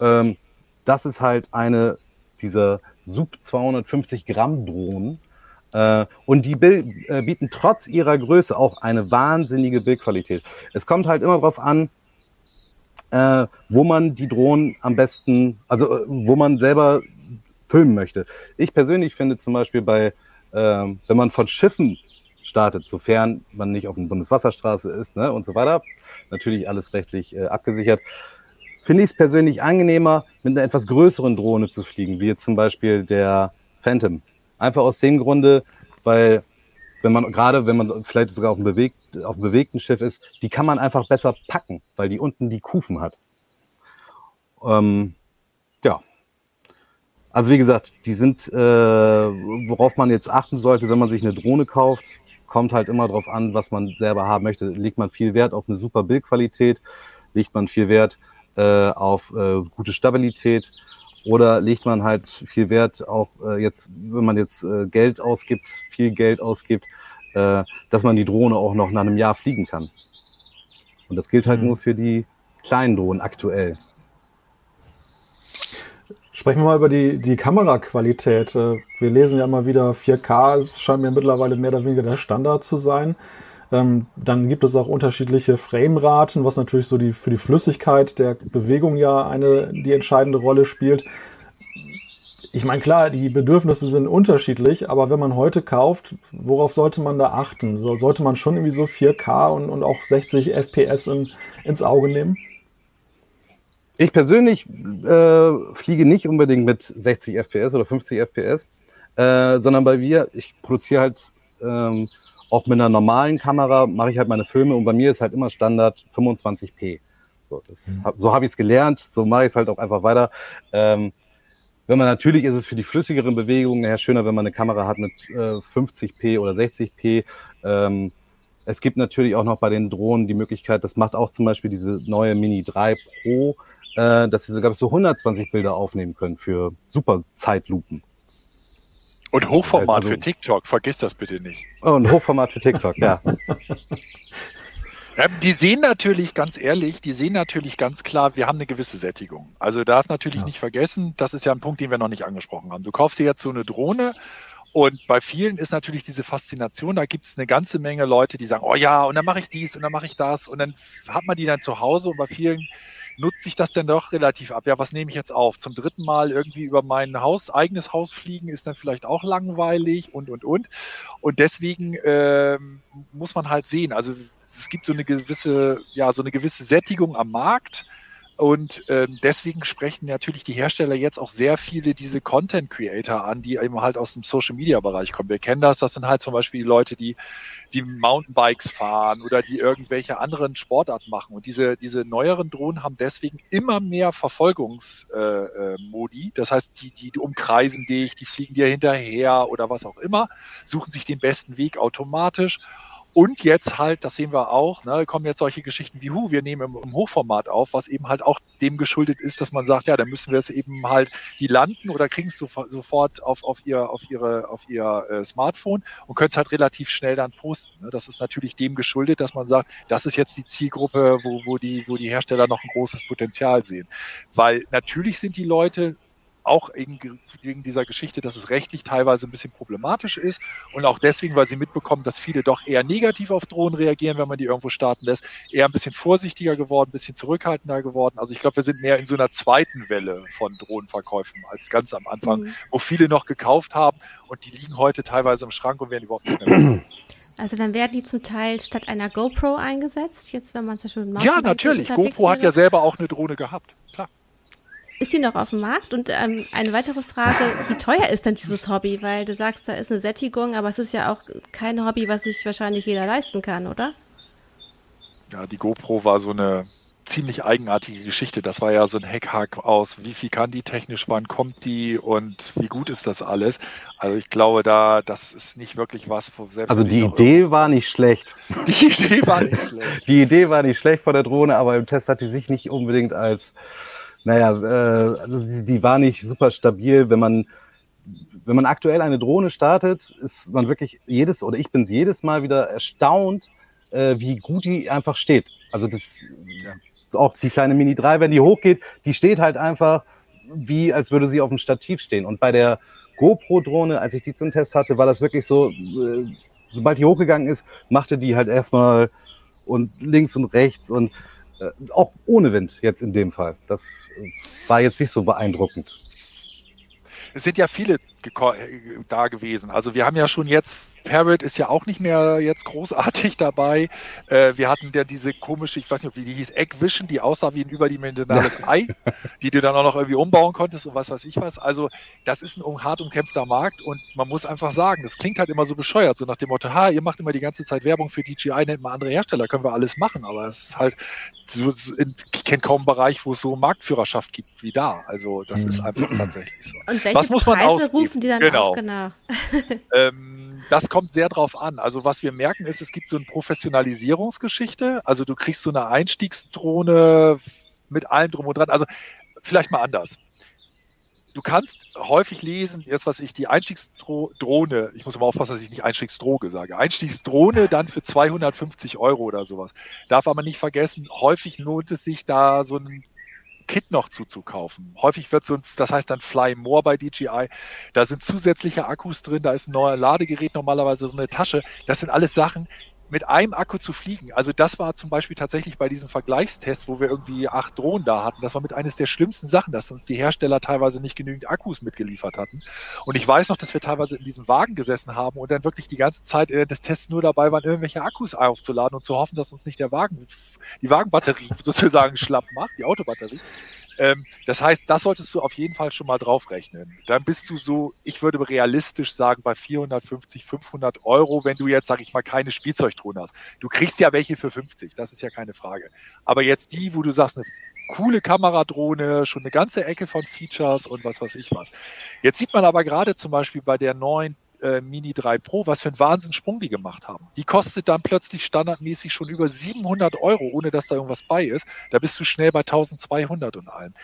Ähm, das ist halt eine dieser Sub 250 Gramm Drohnen. Äh, und die äh, bieten trotz ihrer Größe auch eine wahnsinnige Bildqualität. Es kommt halt immer darauf an, äh, wo man die Drohnen am besten, also wo man selber filmen möchte. Ich persönlich finde zum Beispiel bei, ähm, wenn man von Schiffen startet, sofern man nicht auf einer Bundeswasserstraße ist ne, und so weiter, natürlich alles rechtlich abgesichert, finde ich es persönlich angenehmer, mit einer etwas größeren Drohne zu fliegen, wie jetzt zum Beispiel der Phantom. Einfach aus dem Grunde, weil wenn man gerade, wenn man vielleicht sogar auf einem, bewegt, auf einem bewegten Schiff ist, die kann man einfach besser packen, weil die unten die Kufen hat. Ähm, ja. Also wie gesagt, die sind, äh, worauf man jetzt achten sollte, wenn man sich eine Drohne kauft, kommt halt immer darauf an, was man selber haben möchte. Legt man viel Wert auf eine super Bildqualität, legt man viel Wert äh, auf äh, gute Stabilität oder legt man halt viel Wert auch äh, jetzt, wenn man jetzt äh, Geld ausgibt, viel Geld ausgibt, äh, dass man die Drohne auch noch nach einem Jahr fliegen kann. Und das gilt halt mhm. nur für die kleinen Drohnen aktuell. Sprechen wir mal über die, die Kameraqualität. Äh, wir lesen ja immer wieder 4K, scheint mir mittlerweile mehr oder weniger der Standard zu sein. Ähm, dann gibt es auch unterschiedliche Frameraten, was natürlich so die, für die Flüssigkeit der Bewegung ja eine, die entscheidende Rolle spielt. Ich meine, klar, die Bedürfnisse sind unterschiedlich, aber wenn man heute kauft, worauf sollte man da achten? So, sollte man schon irgendwie so 4K und, und auch 60 FPS in, ins Auge nehmen? Ich persönlich äh, fliege nicht unbedingt mit 60 FPS oder 50 FPS, äh, sondern bei mir, ich produziere halt ähm, auch mit einer normalen Kamera mache ich halt meine Filme und bei mir ist halt immer Standard 25p. So, mhm. so habe ich es gelernt, so mache ich es halt auch einfach weiter. Ähm, wenn man natürlich ist es für die flüssigeren Bewegungen eher schöner, wenn man eine Kamera hat mit äh, 50p oder 60p. Ähm, es gibt natürlich auch noch bei den Drohnen die Möglichkeit, das macht auch zum Beispiel diese neue Mini 3 Pro, äh, dass sie sogar bis zu 120 Bilder aufnehmen können für super Zeitlupen. Und Hochformat also, für TikTok, vergiss das bitte nicht. Oh, und Hochformat für TikTok, ja. *laughs* Ja, die sehen natürlich, ganz ehrlich, die sehen natürlich ganz klar, wir haben eine gewisse Sättigung. Also darf natürlich ja. nicht vergessen, das ist ja ein Punkt, den wir noch nicht angesprochen haben. Du kaufst dir jetzt so eine Drohne und bei vielen ist natürlich diese Faszination, da gibt es eine ganze Menge Leute, die sagen, oh ja, und dann mache ich dies und dann mache ich das und dann hat man die dann zu Hause und bei vielen nutzt sich das denn doch relativ ab. Ja, was nehme ich jetzt auf? Zum dritten Mal irgendwie über mein Haus, eigenes Haus fliegen ist dann vielleicht auch langweilig und, und, und. Und deswegen ähm, muss man halt sehen, also es gibt so eine gewisse, ja, so eine gewisse Sättigung am Markt. Und ähm, deswegen sprechen natürlich die Hersteller jetzt auch sehr viele diese Content Creator an, die eben halt aus dem Social Media Bereich kommen. Wir kennen das, das sind halt zum Beispiel die Leute, die die Mountainbikes fahren oder die irgendwelche anderen Sportarten machen. Und diese, diese neueren Drohnen haben deswegen immer mehr Verfolgungsmodi. Äh, äh, das heißt, die, die, die umkreisen dich, die fliegen dir hinterher oder was auch immer, suchen sich den besten Weg automatisch. Und jetzt halt, das sehen wir auch, ne, kommen jetzt solche Geschichten wie, hu, wir nehmen im, im, Hochformat auf, was eben halt auch dem geschuldet ist, dass man sagt, ja, dann müssen wir es eben halt, die landen oder kriegen es sofort auf, auf ihr, auf ihre, auf ihr äh, Smartphone und können es halt relativ schnell dann posten. Ne? Das ist natürlich dem geschuldet, dass man sagt, das ist jetzt die Zielgruppe, wo, wo die, wo die Hersteller noch ein großes Potenzial sehen. Weil natürlich sind die Leute auch wegen dieser Geschichte, dass es rechtlich teilweise ein bisschen problematisch ist und auch deswegen, weil sie mitbekommen, dass viele doch eher negativ auf Drohnen reagieren, wenn man die irgendwo starten lässt, eher ein bisschen vorsichtiger geworden, ein bisschen zurückhaltender geworden. Also ich glaube, wir sind mehr in so einer zweiten Welle von Drohnenverkäufen als ganz am Anfang, mhm. wo viele noch gekauft haben und die liegen heute teilweise im Schrank und werden überhaupt nicht mehr Also dann werden die zum Teil statt einer GoPro eingesetzt, jetzt wenn man zum Beispiel Ja, natürlich. GoPro hat ja selber auch eine Drohne gehabt. Klar. Ist die noch auf dem Markt? Und ähm, eine weitere Frage, wie teuer ist denn dieses Hobby? Weil du sagst, da ist eine Sättigung, aber es ist ja auch kein Hobby, was sich wahrscheinlich jeder leisten kann, oder? Ja, die GoPro war so eine ziemlich eigenartige Geschichte. Das war ja so ein Heckhack aus, wie viel kann die technisch, wann kommt die und wie gut ist das alles. Also ich glaube, da das ist nicht wirklich was. Also *laughs* die Idee war nicht *laughs* schlecht. Die Idee war nicht schlecht. Die Idee war nicht schlecht von der Drohne, aber im Test hat die sich nicht unbedingt als naja, äh, also die, die war nicht super stabil. Wenn man, wenn man aktuell eine Drohne startet, ist man wirklich jedes, oder ich bin jedes Mal wieder erstaunt, äh, wie gut die einfach steht. Also das, ja, auch die kleine Mini 3, wenn die hochgeht, die steht halt einfach wie, als würde sie auf dem Stativ stehen. Und bei der GoPro-Drohne, als ich die zum Test hatte, war das wirklich so, äh, sobald die hochgegangen ist, machte die halt erstmal und links und rechts und auch ohne Wind jetzt in dem Fall. Das äh, war jetzt nicht so beeindruckend. Es sind ja viele da gewesen. Also wir haben ja schon jetzt Parrot ist ja auch nicht mehr jetzt großartig dabei. Äh, wir hatten ja diese komische, ich weiß nicht, wie die hieß, Eggvision, die aussah wie ein überdimensionales ja. Ei, die du dann auch noch irgendwie umbauen konntest und was weiß ich was. Also das ist ein hart umkämpfter Markt und man muss einfach sagen, das klingt halt immer so bescheuert, so nach dem Motto, ha, ihr macht immer die ganze Zeit Werbung für DJI, nennt mal andere Hersteller, können wir alles machen, aber es ist halt, so, ich kenne kaum einen Bereich, wo es so Marktführerschaft gibt wie da. Also das mhm. ist einfach tatsächlich so. Und welche was muss man Preise rufen die dann genau. auf? Genau. ähm, das kommt sehr drauf an. Also was wir merken ist, es gibt so eine Professionalisierungsgeschichte. Also du kriegst so eine Einstiegsdrohne mit allem drum und dran. Also vielleicht mal anders. Du kannst häufig lesen, jetzt was ich, die Einstiegsdrohne, ich muss mal aufpassen, dass ich nicht Einstiegsdroge sage, Einstiegsdrohne dann für 250 Euro oder sowas. Darf aber nicht vergessen, häufig lohnt es sich da so ein Kit noch zuzukaufen. Häufig wird so, das heißt dann Fly More bei DJI. Da sind zusätzliche Akkus drin, da ist ein neuer Ladegerät normalerweise so eine Tasche. Das sind alles Sachen, mit einem Akku zu fliegen. Also das war zum Beispiel tatsächlich bei diesem Vergleichstest, wo wir irgendwie acht Drohnen da hatten. Das war mit eines der schlimmsten Sachen, dass uns die Hersteller teilweise nicht genügend Akkus mitgeliefert hatten. Und ich weiß noch, dass wir teilweise in diesem Wagen gesessen haben und dann wirklich die ganze Zeit des Tests nur dabei waren, irgendwelche Akkus aufzuladen und zu hoffen, dass uns nicht der Wagen, die Wagenbatterie *laughs* sozusagen schlapp macht, die Autobatterie. Ähm, das heißt, das solltest du auf jeden Fall schon mal draufrechnen. Dann bist du so, ich würde realistisch sagen, bei 450, 500 Euro, wenn du jetzt, sag ich mal, keine Spielzeugdrohne hast. Du kriegst ja welche für 50, das ist ja keine Frage. Aber jetzt die, wo du sagst, eine coole Kameradrohne, schon eine ganze Ecke von Features und was weiß ich was. Jetzt sieht man aber gerade zum Beispiel bei der neuen äh, Mini 3 Pro, was für einen Wahnsinnssprung die gemacht haben. Die kostet dann plötzlich standardmäßig schon über 700 Euro, ohne dass da irgendwas bei ist. Da bist du schnell bei 1200 und allem.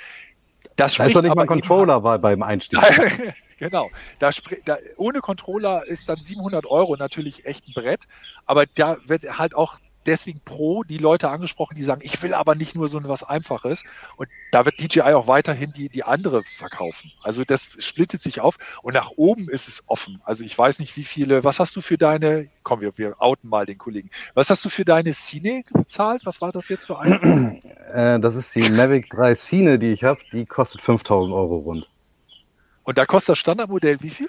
Das da ist doch nicht mal Controller bei, beim Einstieg. *laughs* genau. Da, da, ohne Controller ist dann 700 Euro natürlich echt ein Brett, aber da wird halt auch deswegen pro die Leute angesprochen, die sagen, ich will aber nicht nur so was Einfaches. Und da wird DJI auch weiterhin die, die andere verkaufen. Also das splittet sich auf und nach oben ist es offen. Also ich weiß nicht, wie viele, was hast du für deine, komm, wir, wir outen mal den Kollegen. Was hast du für deine Cine bezahlt? Was war das jetzt für eine? *clears throat* Äh, das ist die Mavic 3 Cine, die ich habe. Die kostet 5000 Euro rund. Und da kostet das Standardmodell wie viel?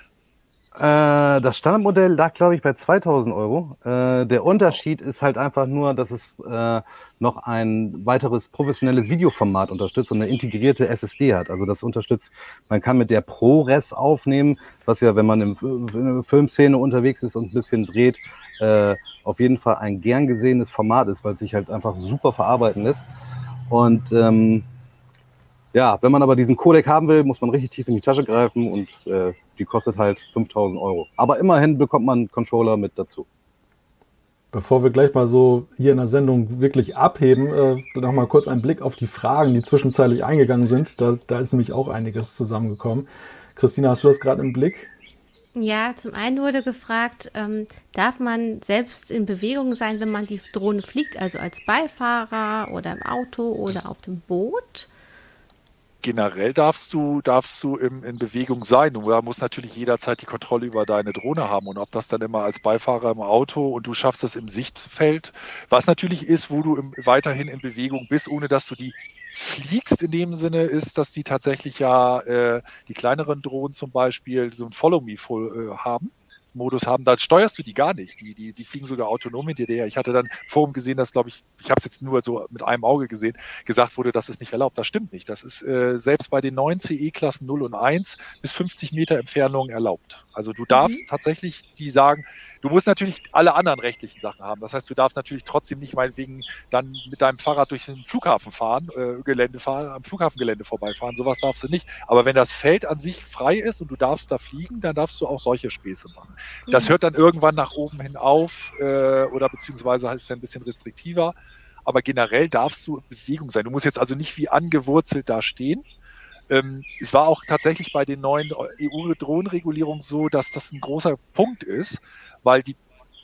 Äh, das Standardmodell lag, glaube ich, bei 2000 Euro. Äh, der Unterschied ist halt einfach nur, dass es äh, noch ein weiteres professionelles Videoformat unterstützt und eine integrierte SSD hat. Also das unterstützt, man kann mit der ProRes aufnehmen, was ja, wenn man in der Filmszene unterwegs ist und ein bisschen dreht, äh, auf jeden Fall ein gern gesehenes Format ist, weil es sich halt einfach super verarbeiten lässt. Und ähm, ja, wenn man aber diesen Codec haben will, muss man richtig tief in die Tasche greifen und äh, die kostet halt 5000 Euro. Aber immerhin bekommt man einen Controller mit dazu. Bevor wir gleich mal so hier in der Sendung wirklich abheben, äh, noch mal kurz einen Blick auf die Fragen, die zwischenzeitlich eingegangen sind. Da, da ist nämlich auch einiges zusammengekommen. Christina, hast du das gerade im Blick? Ja, zum einen wurde gefragt, ähm, darf man selbst in Bewegung sein, wenn man die Drohne fliegt, also als Beifahrer oder im Auto oder auf dem Boot? Generell darfst du, darfst du im, in Bewegung sein. Du musst natürlich jederzeit die Kontrolle über deine Drohne haben. Und ob das dann immer als Beifahrer im Auto und du schaffst das im Sichtfeld, was natürlich ist, wo du im, weiterhin in Bewegung bist, ohne dass du die fliegst in dem Sinne, ist, dass die tatsächlich ja äh, die kleineren Drohnen zum Beispiel so ein Follow-Me äh, haben. Modus haben, da steuerst du die gar nicht. Die, die, die fliegen sogar autonom hinter dir. Ich hatte dann Forum gesehen, dass, glaube ich, ich habe es jetzt nur so mit einem Auge gesehen, gesagt wurde, das ist nicht erlaubt. Das stimmt nicht. Das ist äh, selbst bei den neuen CE-Klassen 0 und 1 bis 50 Meter Entfernung erlaubt. Also du darfst mhm. tatsächlich die sagen, Du musst natürlich alle anderen rechtlichen Sachen haben. Das heißt, du darfst natürlich trotzdem nicht meinetwegen dann mit deinem Fahrrad durch den Flughafen fahren, äh, Gelände fahren, am Flughafengelände vorbeifahren. Sowas darfst du nicht. Aber wenn das Feld an sich frei ist und du darfst da fliegen, dann darfst du auch solche Späße machen. Mhm. Das hört dann irgendwann nach oben hin auf äh, oder beziehungsweise ist dann ein bisschen restriktiver. Aber generell darfst du in Bewegung sein. Du musst jetzt also nicht wie angewurzelt da stehen, ähm, es war auch tatsächlich bei den neuen EU-Drohnenregulierungen so, dass das ein großer Punkt ist, weil die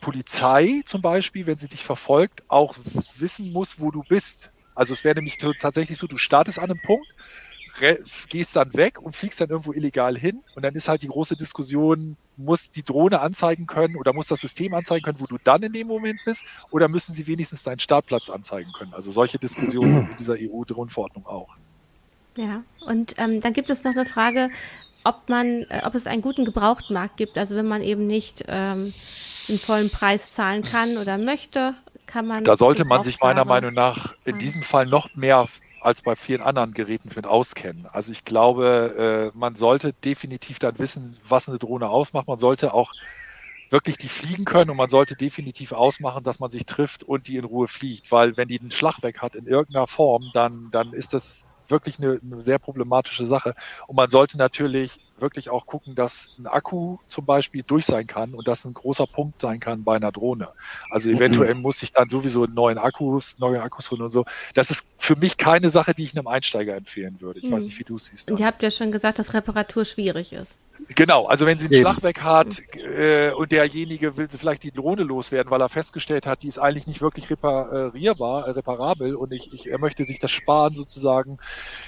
Polizei zum Beispiel, wenn sie dich verfolgt, auch wissen muss, wo du bist. Also es wäre nämlich tatsächlich so, du startest an einem Punkt, gehst dann weg und fliegst dann irgendwo illegal hin. Und dann ist halt die große Diskussion, muss die Drohne anzeigen können oder muss das System anzeigen können, wo du dann in dem Moment bist? Oder müssen sie wenigstens deinen Startplatz anzeigen können? Also solche Diskussionen *clears throat* sind in dieser EU-Drohnenverordnung auch. Ja, und ähm, dann gibt es noch eine Frage, ob man, äh, ob es einen guten Gebrauchtmarkt gibt. Also wenn man eben nicht ähm, den vollen Preis zahlen kann oder möchte, kann man. Da sollte man sich meiner Meinung nach in diesem Fall noch mehr als bei vielen anderen Geräten mit auskennen. Also ich glaube, äh, man sollte definitiv dann wissen, was eine Drohne ausmacht. Man sollte auch wirklich die fliegen können und man sollte definitiv ausmachen, dass man sich trifft und die in Ruhe fliegt, weil wenn die einen Schlag weg hat in irgendeiner Form, dann, dann ist das wirklich eine, eine sehr problematische Sache. Und man sollte natürlich wirklich auch gucken, dass ein Akku zum Beispiel durch sein kann und das ein großer Punkt sein kann bei einer Drohne. Also eventuell muss ich dann sowieso einen neuen Akkus, neue Akkus holen und so. Das ist für mich keine Sache, die ich einem Einsteiger empfehlen würde. Ich mhm. weiß nicht, wie du es siehst. Und ihr habt ja schon gesagt, dass Reparatur schwierig ist. Genau, also wenn sie einen Schlag weg hat äh, und derjenige will sie vielleicht die Drohne loswerden, weil er festgestellt hat, die ist eigentlich nicht wirklich reparierbar, äh, reparabel und ich, ich, er möchte sich das sparen, sozusagen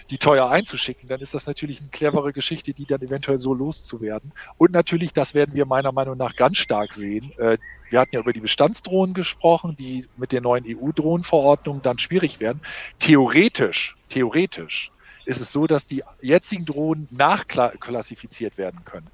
die teuer einzuschicken, dann ist das natürlich eine clevere Geschichte, die dann eventuell so loszuwerden. Und natürlich, das werden wir meiner Meinung nach ganz stark sehen. Äh, wir hatten ja über die Bestandsdrohnen gesprochen, die mit der neuen EU-Drohnenverordnung dann schwierig werden. Theoretisch, theoretisch ist es so, dass die jetzigen Drohnen nachklassifiziert werden können.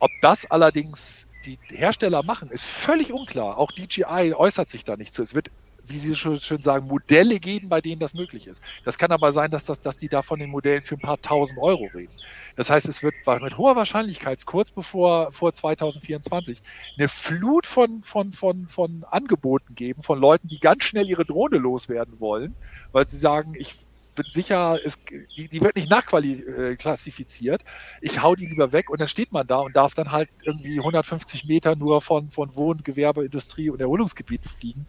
Ob das allerdings die Hersteller machen, ist völlig unklar. Auch DJI äußert sich da nicht zu. Es wird, wie Sie schon schön sagen, Modelle geben, bei denen das möglich ist. Das kann aber sein, dass, das, dass die da von den Modellen für ein paar tausend Euro reden. Das heißt, es wird mit hoher Wahrscheinlichkeit kurz bevor vor 2024 eine Flut von, von, von, von Angeboten geben, von Leuten, die ganz schnell ihre Drohne loswerden wollen, weil sie sagen, ich bin sicher, es, die, die wird nicht nachklassifiziert. Ich hau die lieber weg und dann steht man da und darf dann halt irgendwie 150 Meter nur von, von Wohn-, Gewerbe, Industrie und Erholungsgebieten fliegen.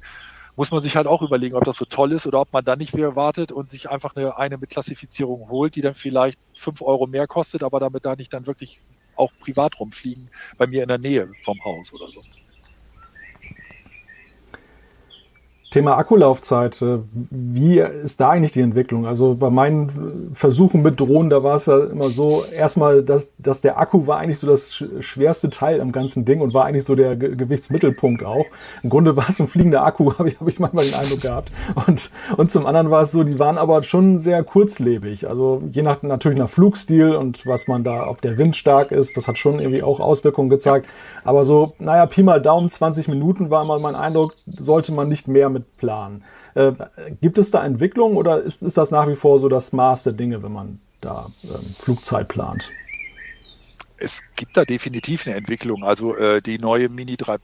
Muss man sich halt auch überlegen, ob das so toll ist oder ob man dann nicht mehr wartet und sich einfach eine, eine mit Klassifizierung holt, die dann vielleicht fünf Euro mehr kostet, aber damit da nicht dann wirklich auch privat rumfliegen, bei mir in der Nähe vom Haus oder so. Thema Akkulaufzeit, äh, wie ist da eigentlich die Entwicklung? Also bei meinen Versuchen mit Drohnen, da war es ja immer so, erstmal, dass, dass der Akku war eigentlich so das schwerste Teil am ganzen Ding und war eigentlich so der Ge Gewichtsmittelpunkt auch. Im Grunde war es ein fliegender Akku, *laughs* habe ich, hab ich manchmal den Eindruck gehabt. Und, und zum anderen war es so, die waren aber schon sehr kurzlebig. Also je nach, natürlich nach Flugstil und was man da, ob der Wind stark ist, das hat schon irgendwie auch Auswirkungen gezeigt. Aber so, naja, Pi mal Daumen, 20 Minuten war mal mein Eindruck, sollte man nicht mehr mit mit planen. Äh, gibt es da Entwicklungen oder ist, ist das nach wie vor so das Maß der Dinge, wenn man da ähm, Flugzeit plant? Es gibt da definitiv eine Entwicklung. Also äh, die neue Mini 3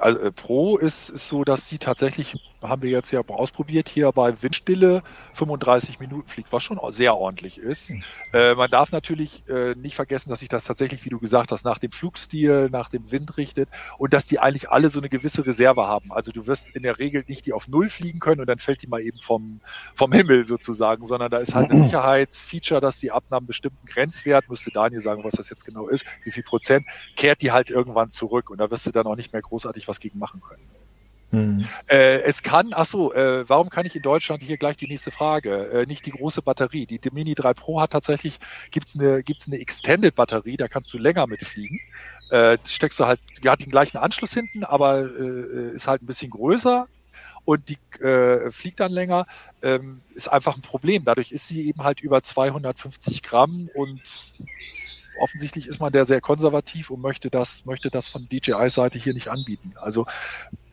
also, äh, Pro ist, ist so, dass sie tatsächlich haben wir jetzt ja ausprobiert, hier bei Windstille 35 Minuten fliegt, was schon sehr ordentlich ist. Mhm. Äh, man darf natürlich äh, nicht vergessen, dass sich das tatsächlich, wie du gesagt hast, nach dem Flugstil, nach dem Wind richtet und dass die eigentlich alle so eine gewisse Reserve haben. Also du wirst in der Regel nicht die auf Null fliegen können und dann fällt die mal eben vom, vom Himmel sozusagen, sondern da ist halt ein Sicherheitsfeature, dass die ab einem bestimmten Grenzwert, müsste Daniel sagen, was das jetzt genau ist, wie viel Prozent, kehrt die halt irgendwann zurück und da wirst du dann auch nicht mehr großartig was gegen machen können. Mhm. Äh, es kann, ach so, äh, warum kann ich in Deutschland hier gleich die nächste Frage? Äh, nicht die große Batterie. Die, Mini 3 Pro hat tatsächlich, gibt's eine, gibt's eine Extended Batterie, da kannst du länger mitfliegen. Steckst du halt, die hat den gleichen Anschluss hinten, aber ist halt ein bisschen größer und die fliegt dann länger, ähm, ist einfach ein Problem. Dadurch ist sie eben halt über 250 Gramm und offensichtlich ist man der sehr konservativ und möchte das, möchte das von DJI-Seite hier nicht anbieten. Also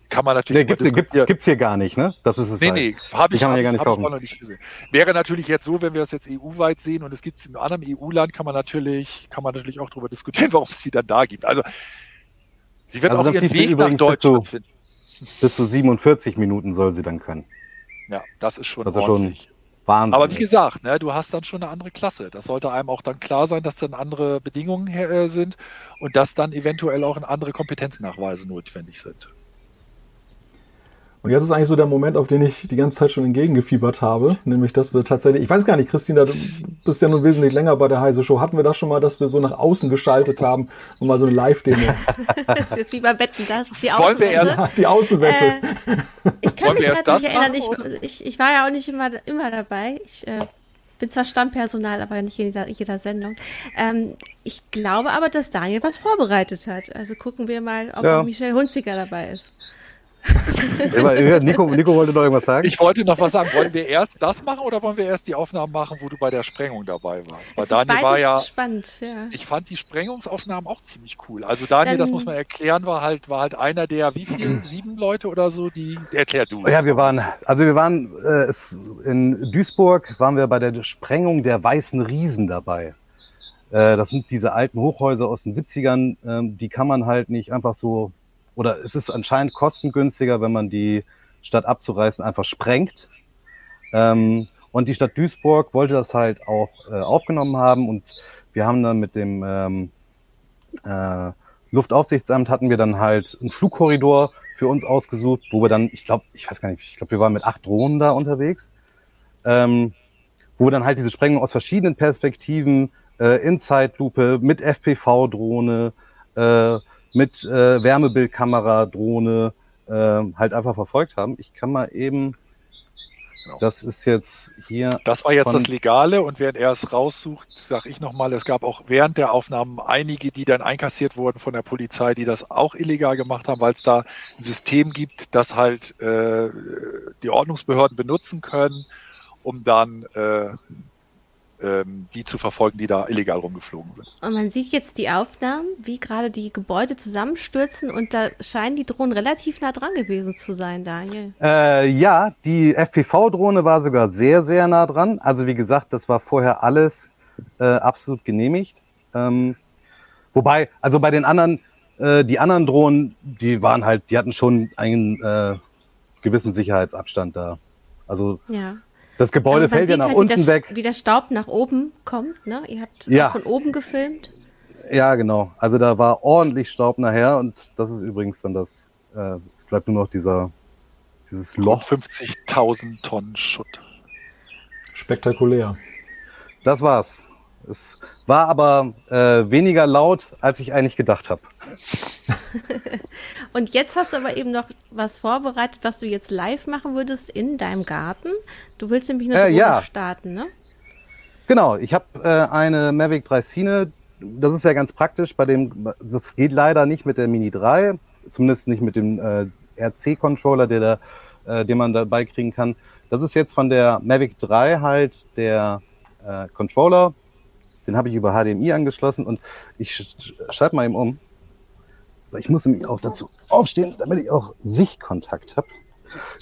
kann man natürlich. Nee, gibt's, gibt's, gibt's hier gar nicht, ne? Das ist es. Nee, halt. nee, habe ich, hab, gar nicht kaufen. noch nicht gesehen. Wäre natürlich jetzt so, wenn wir das jetzt EU-weit sehen und es gibt es in einem anderen EU-Land, kann man natürlich, kann man natürlich auch darüber diskutieren, *laughs* warum es sie dann da gibt. Also sie wird also auch ihren Weg nach Deutschland finden. Bis zu 47 Minuten soll sie dann können. Ja, das ist schon das ordentlich. Ist schon Wahnsinn. Aber wie gesagt, ne, du hast dann schon eine andere Klasse. Das sollte einem auch dann klar sein, dass dann andere Bedingungen äh, sind und dass dann eventuell auch andere Kompetenznachweise notwendig sind. Und jetzt ist eigentlich so der Moment, auf den ich die ganze Zeit schon entgegengefiebert habe, nämlich dass wir tatsächlich, ich weiß gar nicht, Christina, du bist ja nun wesentlich länger bei der Heise Show. Hatten wir das schon mal, dass wir so nach außen geschaltet haben und mal so eine Live-Demo? *laughs* das ist wie bei Wetten, das ist die Außenwette. Wollen wir erst, *laughs* die Außenwette. Äh, ich kann Wollen mich gerade nicht erinnern, ich, ich, ich, war ja auch nicht immer, immer dabei. Ich äh, bin zwar Stammpersonal, aber nicht in jeder, jeder Sendung. Ähm, ich glaube aber, dass Daniel was vorbereitet hat. Also gucken wir mal, ob ja. Michelle Hunziker dabei ist. Nico, Nico wollte noch irgendwas sagen. Ich wollte noch was sagen. Wollen wir erst das machen oder wollen wir erst die Aufnahmen machen, wo du bei der Sprengung dabei warst? Weil Daniel war ja. Spannend, ja. Ich fand die Sprengungsaufnahmen auch ziemlich cool. Also Daniel, Dann, das muss man erklären, war halt, war halt einer der, wie viele, *clears throat* sieben Leute oder so, die. Erklär du. Ja, wir waren, also wir waren äh, in Duisburg, waren wir bei der Sprengung der Weißen Riesen dabei. Äh, das sind diese alten Hochhäuser aus den 70ern, ähm, die kann man halt nicht einfach so oder es ist anscheinend kostengünstiger, wenn man die Stadt abzureißen einfach sprengt. Ähm, und die Stadt Duisburg wollte das halt auch äh, aufgenommen haben und wir haben dann mit dem ähm, äh, Luftaufsichtsamt hatten wir dann halt einen Flugkorridor für uns ausgesucht, wo wir dann, ich glaube, ich weiß gar nicht, ich glaube, wir waren mit acht Drohnen da unterwegs, ähm, wo wir dann halt diese Sprengung aus verschiedenen Perspektiven, äh, in Zeitlupe, mit FPV-Drohne, äh, mit äh, Wärmebildkamera, Drohne äh, halt einfach verfolgt haben. Ich kann mal eben, genau. das ist jetzt hier. Das war jetzt das Legale und während er es raussucht, sage ich nochmal, es gab auch während der Aufnahmen einige, die dann einkassiert wurden von der Polizei, die das auch illegal gemacht haben, weil es da ein System gibt, das halt äh, die Ordnungsbehörden benutzen können, um dann äh, ähm, die zu verfolgen, die da illegal rumgeflogen sind. Und man sieht jetzt die Aufnahmen, wie gerade die Gebäude zusammenstürzen und da scheinen die Drohnen relativ nah dran gewesen zu sein, Daniel. Äh, ja, die FPV-Drohne war sogar sehr, sehr nah dran. Also wie gesagt, das war vorher alles äh, absolut genehmigt. Ähm, wobei, also bei den anderen, äh, die anderen Drohnen, die waren halt, die hatten schon einen äh, gewissen Sicherheitsabstand da. Also ja. Das Gebäude fällt ja nach halt, unten wie weg. Wie der Staub nach oben kommt, ne? Ihr habt ja. von oben gefilmt. Ja, genau. Also da war ordentlich Staub nachher und das ist übrigens dann das, äh, es bleibt nur noch dieser, dieses Loch. 50.000 Tonnen Schutt. Spektakulär. Das war's. Es war aber äh, weniger laut, als ich eigentlich gedacht habe. Und jetzt hast du aber eben noch was vorbereitet, was du jetzt live machen würdest in deinem Garten. Du willst nämlich eine äh, ja. starten, ne? Genau, ich habe äh, eine Mavic 3 Cine. Das ist ja ganz praktisch. Bei dem, das geht leider nicht mit der Mini 3, zumindest nicht mit dem äh, RC-Controller, der da, äh, den man dabei kriegen kann. Das ist jetzt von der Mavic 3 halt der äh, Controller. Den habe ich über HDMI angeschlossen und ich schalte mal eben um. Ich muss nämlich auch dazu aufstehen, damit ich auch Sichtkontakt habe.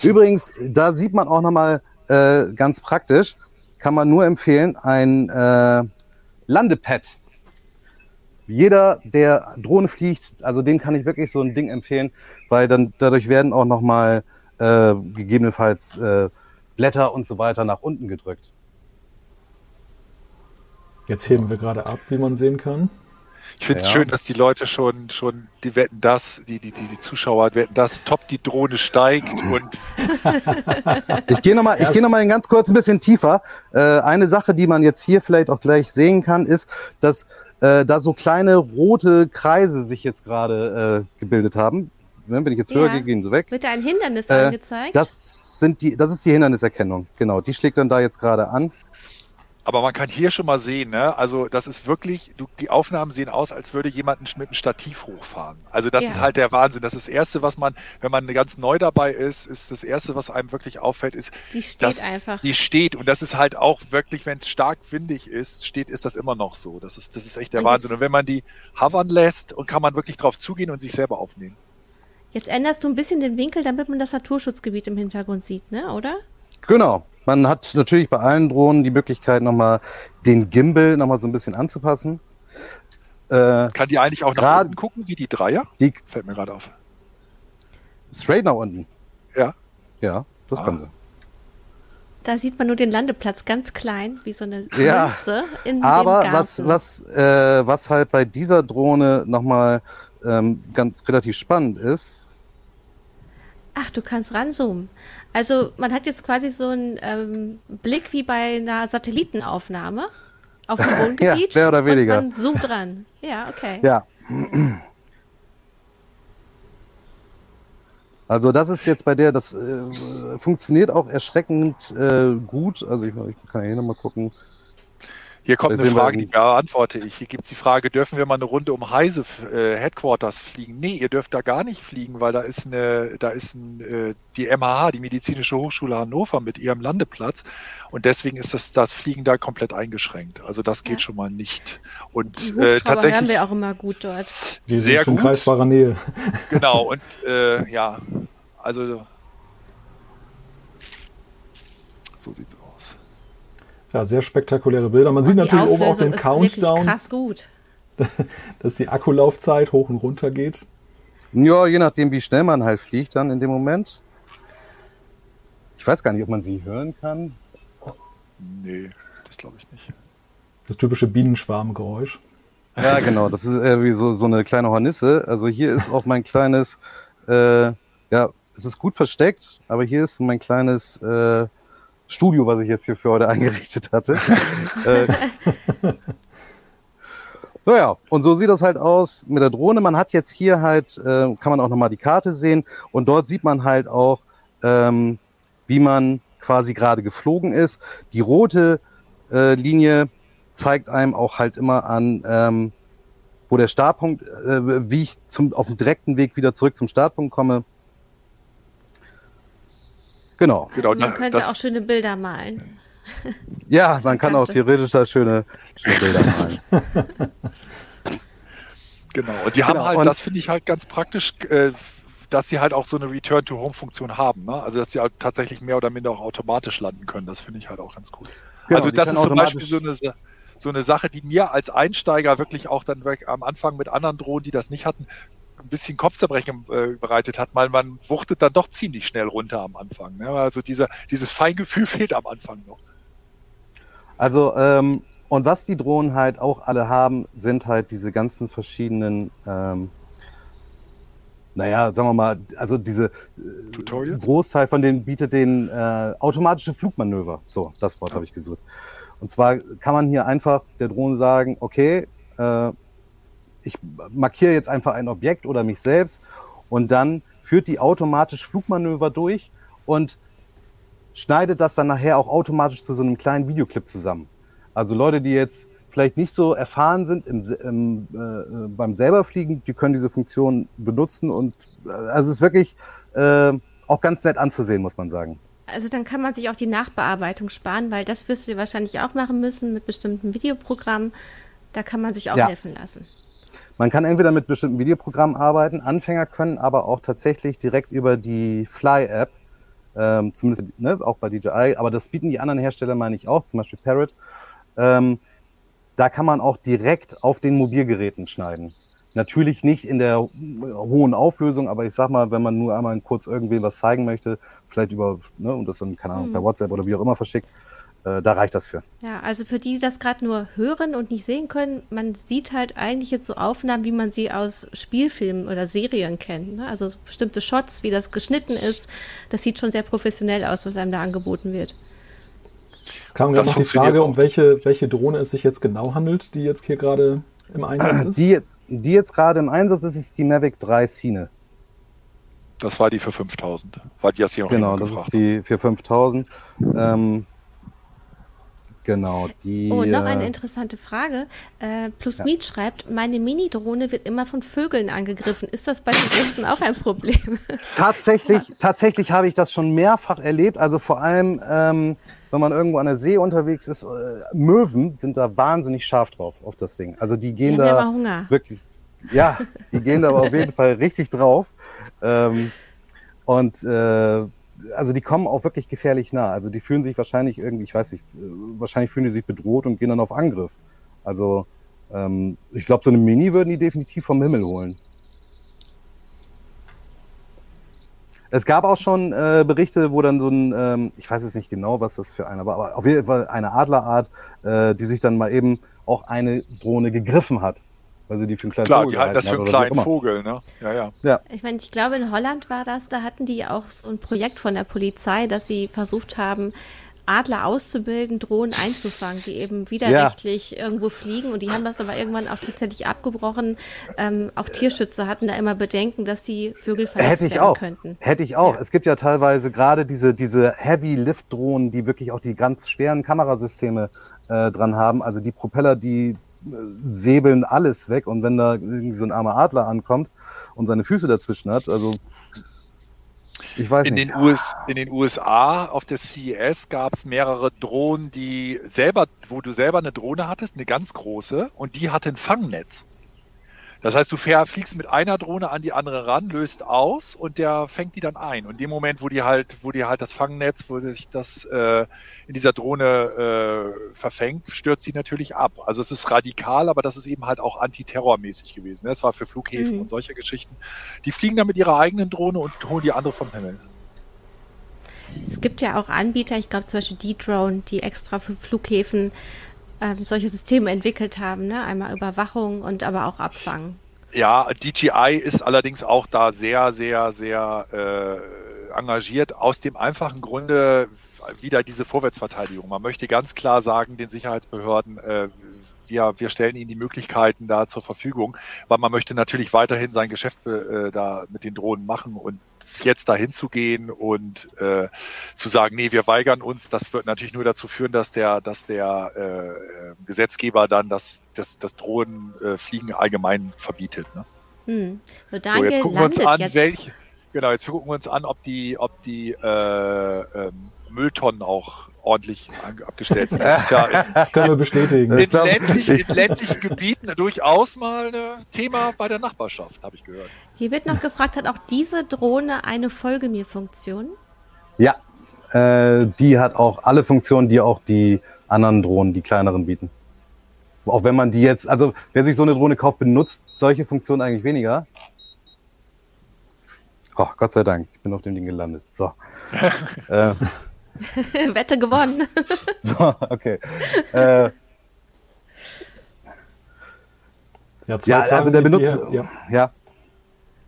Übrigens, da sieht man auch nochmal äh, ganz praktisch, kann man nur empfehlen, ein äh, Landepad. Jeder, der Drohne fliegt, also dem kann ich wirklich so ein Ding empfehlen, weil dann dadurch werden auch nochmal äh, gegebenenfalls äh, Blätter und so weiter nach unten gedrückt. Jetzt heben wir gerade ab, wie man sehen kann. Ich finde es ja. schön, dass die Leute schon, schon, die wetten das, die, die, die, die Zuschauer wetten das, top, die Drohne steigt und. ich gehe nochmal, ich gehe noch mal ganz kurz ein bisschen tiefer. Äh, eine Sache, die man jetzt hier vielleicht auch gleich sehen kann, ist, dass äh, da so kleine rote Kreise sich jetzt gerade äh, gebildet haben. Wenn ich jetzt ja. höre, gehen sie weg. Wird da ein Hindernis äh, angezeigt? Das sind die, das ist die Hinderniserkennung. Genau, die schlägt dann da jetzt gerade an. Aber man kann hier schon mal sehen, ne? also das ist wirklich, du, die Aufnahmen sehen aus, als würde jemand mit einem Stativ hochfahren. Also das ja. ist halt der Wahnsinn. Das ist das Erste, was man, wenn man ganz neu dabei ist, ist das Erste, was einem wirklich auffällt, ist, die steht einfach. Die steht und das ist halt auch wirklich, wenn es stark windig ist, steht, ist das immer noch so. Das ist, das ist echt der und Wahnsinn. Und wenn man die hovern lässt und kann man wirklich drauf zugehen und sich selber aufnehmen. Jetzt änderst du ein bisschen den Winkel, damit man das Naturschutzgebiet im Hintergrund sieht, ne? Oder? Genau. Man hat natürlich bei allen Drohnen die Möglichkeit, nochmal den Gimbal nochmal so ein bisschen anzupassen. Äh, Kann die eigentlich auch nach unten gucken, wie die Dreier? Die Fällt mir gerade auf. Straight nach unten? Ja. Ja, das ah. kann sie. Da sieht man nur den Landeplatz ganz klein, wie so eine ja, Münze in aber dem Garten. was, was, äh, was halt bei dieser Drohne nochmal ähm, ganz relativ spannend ist. Ach, du kannst ranzoomen. Also man hat jetzt quasi so einen ähm, Blick wie bei einer Satellitenaufnahme auf dem *laughs* Wohngebiet. ja, mehr oder weniger. Und man zoomt dran. Ja, okay. Ja. Also das ist jetzt bei der, das äh, funktioniert auch erschreckend äh, gut. Also ich, ich kann hier nochmal gucken. Hier kommt eine Frage, die beantworte ich. Hier gibt es die Frage, dürfen wir mal eine Runde um Heise äh, Headquarters fliegen? Nee, ihr dürft da gar nicht fliegen, weil da ist eine, da ist ein, äh, die MHH, die Medizinische Hochschule Hannover mit ihrem Landeplatz und deswegen ist das, das Fliegen da komplett eingeschränkt. Also das geht ja. schon mal nicht. Und äh, tatsächlich hören wir auch immer gut dort. Sind sehr schon gut. greifbarer Nähe. Genau, *laughs* und äh, ja, also so sieht's aus. Ja, sehr spektakuläre Bilder. Man und sieht natürlich oben auch den Countdown. Krass gut. *laughs* dass die Akkulaufzeit hoch und runter geht. Ja, je nachdem, wie schnell man halt fliegt dann in dem Moment. Ich weiß gar nicht, ob man sie hören kann. Nee, das glaube ich nicht. Das typische Bienenschwarmgeräusch. Ja, genau. Das ist irgendwie so, so eine kleine Hornisse. Also hier ist auch mein kleines, äh, ja, es ist gut versteckt, aber hier ist mein kleines äh, Studio, was ich jetzt hier für heute *laughs* eingerichtet hatte. *laughs* äh, naja, und so sieht das halt aus mit der Drohne. Man hat jetzt hier halt, äh, kann man auch nochmal die Karte sehen und dort sieht man halt auch, ähm, wie man quasi gerade geflogen ist. Die rote äh, Linie zeigt einem auch halt immer an, ähm, wo der Startpunkt, äh, wie ich zum, auf dem direkten Weg wieder zurück zum Startpunkt komme. Genau. Also genau man könnte das, auch schöne Bilder malen. Ja, man kann auch theoretisch da schöne, schöne Bilder *laughs* malen. genau. Und die haben genau. halt, und das finde ich halt ganz praktisch, äh, dass sie halt auch so eine Return-to-Home-Funktion haben. Ne? Also, dass sie halt tatsächlich mehr oder minder auch automatisch landen können. Das finde ich halt auch ganz gut. Genau, also, das ist zum Beispiel so eine, so eine Sache, die mir als Einsteiger wirklich auch dann am Anfang mit anderen Drohnen, die das nicht hatten, ein bisschen Kopfzerbrechen äh, bereitet hat, weil man wuchtet dann doch ziemlich schnell runter am Anfang. Ne? Also dieser, dieses Feingefühl *laughs* fehlt am Anfang noch. Also, ähm, und was die Drohnen halt auch alle haben, sind halt diese ganzen verschiedenen, ähm, naja, sagen wir mal, also diese äh, Tutorials? Großteil von denen bietet den äh, automatische Flugmanöver. So, das Wort ja. habe ich gesucht. Und zwar kann man hier einfach der Drohne sagen, okay, äh, ich markiere jetzt einfach ein Objekt oder mich selbst und dann führt die automatisch Flugmanöver durch und schneidet das dann nachher auch automatisch zu so einem kleinen Videoclip zusammen. Also Leute, die jetzt vielleicht nicht so erfahren sind im, im, äh, beim selberfliegen, die können diese Funktion benutzen und äh, also es ist wirklich äh, auch ganz nett anzusehen, muss man sagen. Also dann kann man sich auch die Nachbearbeitung sparen, weil das wirst du wahrscheinlich auch machen müssen mit bestimmten Videoprogrammen. Da kann man sich auch ja. helfen lassen. Man kann entweder mit bestimmten Videoprogrammen arbeiten, Anfänger können aber auch tatsächlich direkt über die Fly-App, ähm, zumindest ne, auch bei DJI, aber das bieten die anderen Hersteller, meine ich auch, zum Beispiel Parrot. Ähm, da kann man auch direkt auf den Mobilgeräten schneiden. Natürlich nicht in der hohen Auflösung, aber ich sag mal, wenn man nur einmal kurz irgendwem was zeigen möchte, vielleicht über, ne, und das dann, keine Ahnung, mhm. per WhatsApp oder wie auch immer verschickt, äh, da reicht das für. Ja, also für die, die das gerade nur hören und nicht sehen können, man sieht halt eigentlich jetzt so Aufnahmen, wie man sie aus Spielfilmen oder Serien kennt. Ne? Also so bestimmte Shots, wie das geschnitten ist, das sieht schon sehr professionell aus, was einem da angeboten wird. Es kam gerade noch die Frage, um welche, welche Drohne es sich jetzt genau handelt, die jetzt hier gerade im Einsatz *clears throat* ist. Die jetzt, die jetzt gerade im Einsatz ist, ist die Mavic 3 Cine. Das war die für 5000. War die jetzt hier noch Genau, das ist die für 5000. Ähm, Genau, die. Oh, noch eine äh, interessante Frage. Äh, Plus ja. Meet schreibt, meine Mini-Drohne wird immer von Vögeln angegriffen. Ist das bei den Großen auch ein Problem? *laughs* Tatsächlich, ja. tatsächlich habe ich das schon mehrfach erlebt. Also vor allem, ähm, wenn man irgendwo an der See unterwegs ist, äh, Möwen sind da wahnsinnig scharf drauf auf das Ding. Also die gehen die da Hunger. wirklich. Ja, die gehen da *laughs* aber auf jeden Fall richtig drauf. Ähm, und äh, also die kommen auch wirklich gefährlich nah. Also die fühlen sich wahrscheinlich irgendwie, ich weiß nicht, äh, wahrscheinlich fühlen die sich bedroht und gehen dann auf Angriff. Also ähm, ich glaube, so eine Mini würden die definitiv vom Himmel holen. Es gab auch schon äh, Berichte, wo dann so ein, ähm, ich weiß jetzt nicht genau, was das für einer war, aber auf jeden Fall eine Adlerart, äh, die sich dann mal eben auch eine Drohne gegriffen hat weil sie die für einen kleinen Klar, Vogel die halten das für einen kleinen Vogel, ne? Ja, ja. ja. Ich meine, ich glaube, in Holland war das, da hatten die auch so ein Projekt von der Polizei, dass sie versucht haben, Adler auszubilden, Drohnen einzufangen, die eben widerrechtlich ja. irgendwo fliegen. Und die haben das aber irgendwann auch tatsächlich abgebrochen. Ähm, auch Tierschützer hatten da immer Bedenken, dass die Vögel verletzt Hätte ich werden auch. könnten. Hätte ich auch. Ja. Es gibt ja teilweise gerade diese, diese Heavy-Lift-Drohnen, die wirklich auch die ganz schweren Kamerasysteme äh, dran haben. Also die Propeller, die säbeln alles weg und wenn da irgendwie so ein armer Adler ankommt und seine Füße dazwischen hat, also ich weiß in nicht. Den US, in den USA auf der CES gab es mehrere Drohnen, die selber, wo du selber eine Drohne hattest, eine ganz große, und die hatte ein Fangnetz. Das heißt, du fliegst mit einer Drohne an die andere ran, löst aus und der fängt die dann ein. Und in dem Moment, wo die halt, wo die halt das Fangnetz, wo sich das äh, in dieser Drohne äh, verfängt, stürzt sie natürlich ab. Also es ist radikal, aber das ist eben halt auch antiterrormäßig gewesen. Das war für Flughäfen mhm. und solche Geschichten. Die fliegen dann mit ihrer eigenen Drohne und holen die andere vom Himmel. Es gibt ja auch Anbieter, ich glaube zum Beispiel D-Drone, die extra für Flughäfen ähm, solche Systeme entwickelt haben, ne? Einmal Überwachung und aber auch Abfang. Ja, DJI ist allerdings auch da sehr, sehr, sehr äh, engagiert, aus dem einfachen Grunde wieder diese Vorwärtsverteidigung. Man möchte ganz klar sagen, den Sicherheitsbehörden, äh, wir, wir stellen ihnen die Möglichkeiten da zur Verfügung, weil man möchte natürlich weiterhin sein Geschäft äh, da mit den Drohnen machen und jetzt dahin zu gehen und äh, zu sagen, nee, wir weigern uns, das wird natürlich nur dazu führen, dass der, dass der äh, Gesetzgeber dann das, das, das Drohnenfliegen äh, allgemein verbietet. Ne? Hm. So, so, jetzt gucken wir uns an, jetzt. welche, genau, jetzt gucken wir uns an, ob die, ob die äh, ähm, Mülltonnen auch ordentlich abgestellt sind. Das, ja *laughs* das können wir bestätigen. In ländlichen, in *laughs* ländlichen Gebieten durchaus mal ein Thema bei der Nachbarschaft, habe ich gehört. Hier wird noch gefragt, hat auch diese Drohne eine Folge mir Funktion? Ja, äh, die hat auch alle Funktionen, die auch die anderen Drohnen, die kleineren bieten. Auch wenn man die jetzt, also wer sich so eine Drohne kauft, benutzt solche Funktionen eigentlich weniger. Oh, Gott sei Dank, ich bin auf dem Ding gelandet. So. *laughs* äh, *laughs* Wette gewonnen. *laughs* so, okay. Äh, ja, ja also der Benutzer. Ja. ja.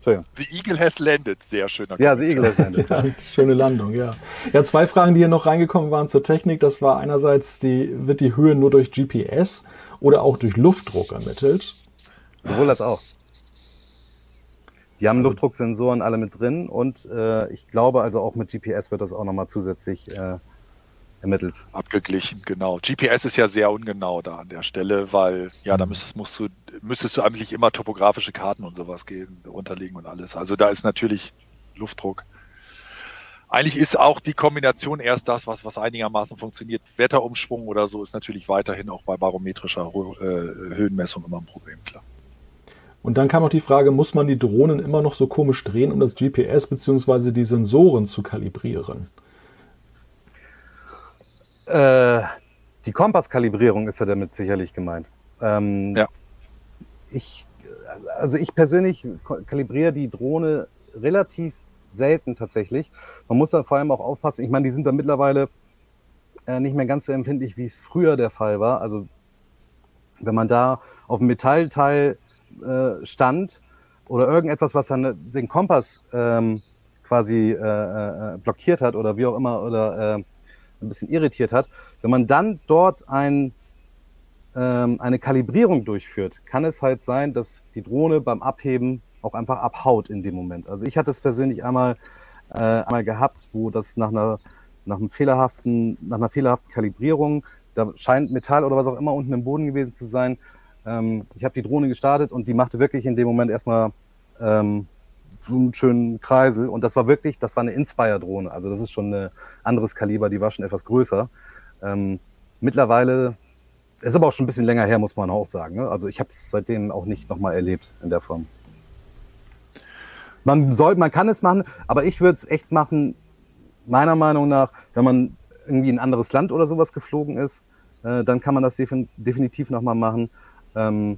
The Eagle has landed. Sehr schöner Ja, The Eagle has landed. *laughs* ja, schöne Landung, ja. Ja, zwei Fragen, die hier noch reingekommen waren zur Technik. Das war einerseits, die, wird die Höhe nur durch GPS oder auch durch Luftdruck ermittelt? Sowohl als auch. Die haben Luftdrucksensoren alle mit drin und äh, ich glaube also auch mit GPS wird das auch nochmal zusätzlich äh, ermittelt. Abgeglichen, genau. GPS ist ja sehr ungenau da an der Stelle, weil ja, da mhm. müsstest, musst du, müsstest du eigentlich immer topografische Karten und sowas gehen, unterlegen und alles. Also da ist natürlich Luftdruck. Eigentlich ist auch die Kombination erst das, was, was einigermaßen funktioniert. Wetterumschwung oder so ist natürlich weiterhin auch bei barometrischer äh, Höhenmessung immer ein Problem, klar. Und dann kam auch die Frage, muss man die Drohnen immer noch so komisch drehen, um das GPS bzw. die Sensoren zu kalibrieren? Äh, die Kompasskalibrierung ist ja damit sicherlich gemeint. Ähm, ja. Ich, also ich persönlich kalibriere die Drohne relativ selten tatsächlich. Man muss da vor allem auch aufpassen. Ich meine, die sind da mittlerweile äh, nicht mehr ganz so empfindlich, wie es früher der Fall war. Also wenn man da auf dem Metallteil äh, stand oder irgendetwas, was dann den Kompass ähm, quasi äh, äh, blockiert hat oder wie auch immer oder äh, ein bisschen irritiert hat. Wenn man dann dort ein, ähm, eine Kalibrierung durchführt, kann es halt sein, dass die Drohne beim Abheben auch einfach abhaut in dem Moment. Also ich hatte es persönlich einmal, äh, einmal gehabt, wo das nach einer, nach einem fehlerhaften, nach einer fehlerhaften Kalibrierung, da scheint Metall oder was auch immer unten im Boden gewesen zu sein. Ähm, ich habe die Drohne gestartet und die machte wirklich in dem Moment erstmal ähm, so einen schönen Kreisel. Und das war wirklich, das war eine Inspire-Drohne. Also das ist schon ein anderes Kaliber, die war schon etwas größer. Ähm, mittlerweile, ist aber auch schon ein bisschen länger her, muss man auch sagen. Ne? Also ich habe es seitdem auch nicht nochmal erlebt in der Form. Man soll, man kann es machen, aber ich würde es echt machen, meiner Meinung nach, wenn man irgendwie in ein anderes Land oder sowas geflogen ist, äh, dann kann man das definitiv nochmal machen. Ähm,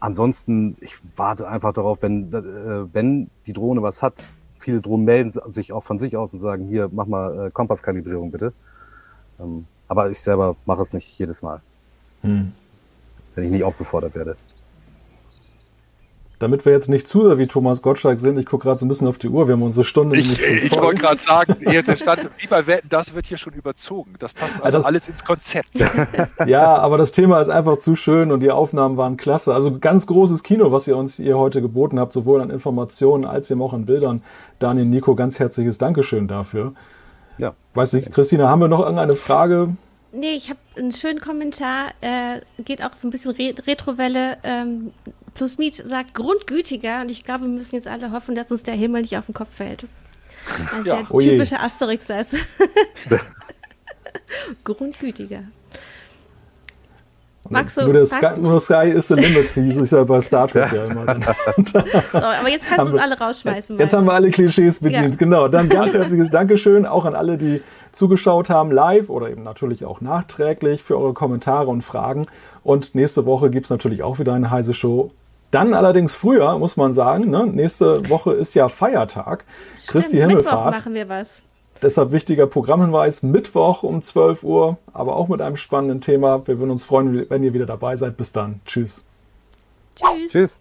ansonsten, ich warte einfach darauf, wenn, äh, wenn die Drohne was hat, viele Drohnen melden sich auch von sich aus und sagen, hier, mach mal äh, Kompasskalibrierung bitte. Ähm, aber ich selber mache es nicht jedes Mal. Hm. Wenn ich nicht aufgefordert werde. Damit wir jetzt nicht zu wie Thomas Gottschalk sind, ich gucke gerade so ein bisschen auf die Uhr, wir haben unsere Stunde. Ich, ich wollte gerade sagen, hier, der stand, wie bei Wetten, das wird hier schon überzogen. Das passt also das, alles ins Konzept. *laughs* ja, aber das Thema ist einfach zu schön und die Aufnahmen waren klasse. Also ganz großes Kino, was ihr uns hier heute geboten habt, sowohl an Informationen als eben auch an Bildern. Daniel, Nico, ganz herzliches Dankeschön dafür. Ja. Weiß nicht, Christina, haben wir noch irgendeine Frage? Nee, ich habe einen schönen Kommentar, äh, geht auch so ein bisschen Re Retrowelle. Ähm, Plus Miet sagt grundgütiger und ich glaube, wir müssen jetzt alle hoffen, dass uns der Himmel nicht auf den Kopf fällt. Ein ja. sehr oh typischer Asterix-Satz. *laughs* grundgütiger. Magst du, nur, der Sky, du? nur Sky is the limit, hieß es ja bei Star Trek ja immer. *laughs* so, aber jetzt kannst du uns alle rausschmeißen. Jetzt haben wir alle Klischees bedient. Ja. Genau, dann ganz herzliches Dankeschön auch an alle, die zugeschaut haben, live oder eben natürlich auch nachträglich für eure Kommentare und Fragen. Und nächste Woche gibt's natürlich auch wieder eine heiße Show. Dann allerdings früher, muss man sagen, ne? nächste Woche ist ja Feiertag. Stimmt, Christi Himmelfahrt. Mittwoch machen wir was. Deshalb wichtiger Programmhinweis, Mittwoch um 12 Uhr, aber auch mit einem spannenden Thema. Wir würden uns freuen, wenn ihr wieder dabei seid. Bis dann. Tschüss. Tschüss. Tschüss.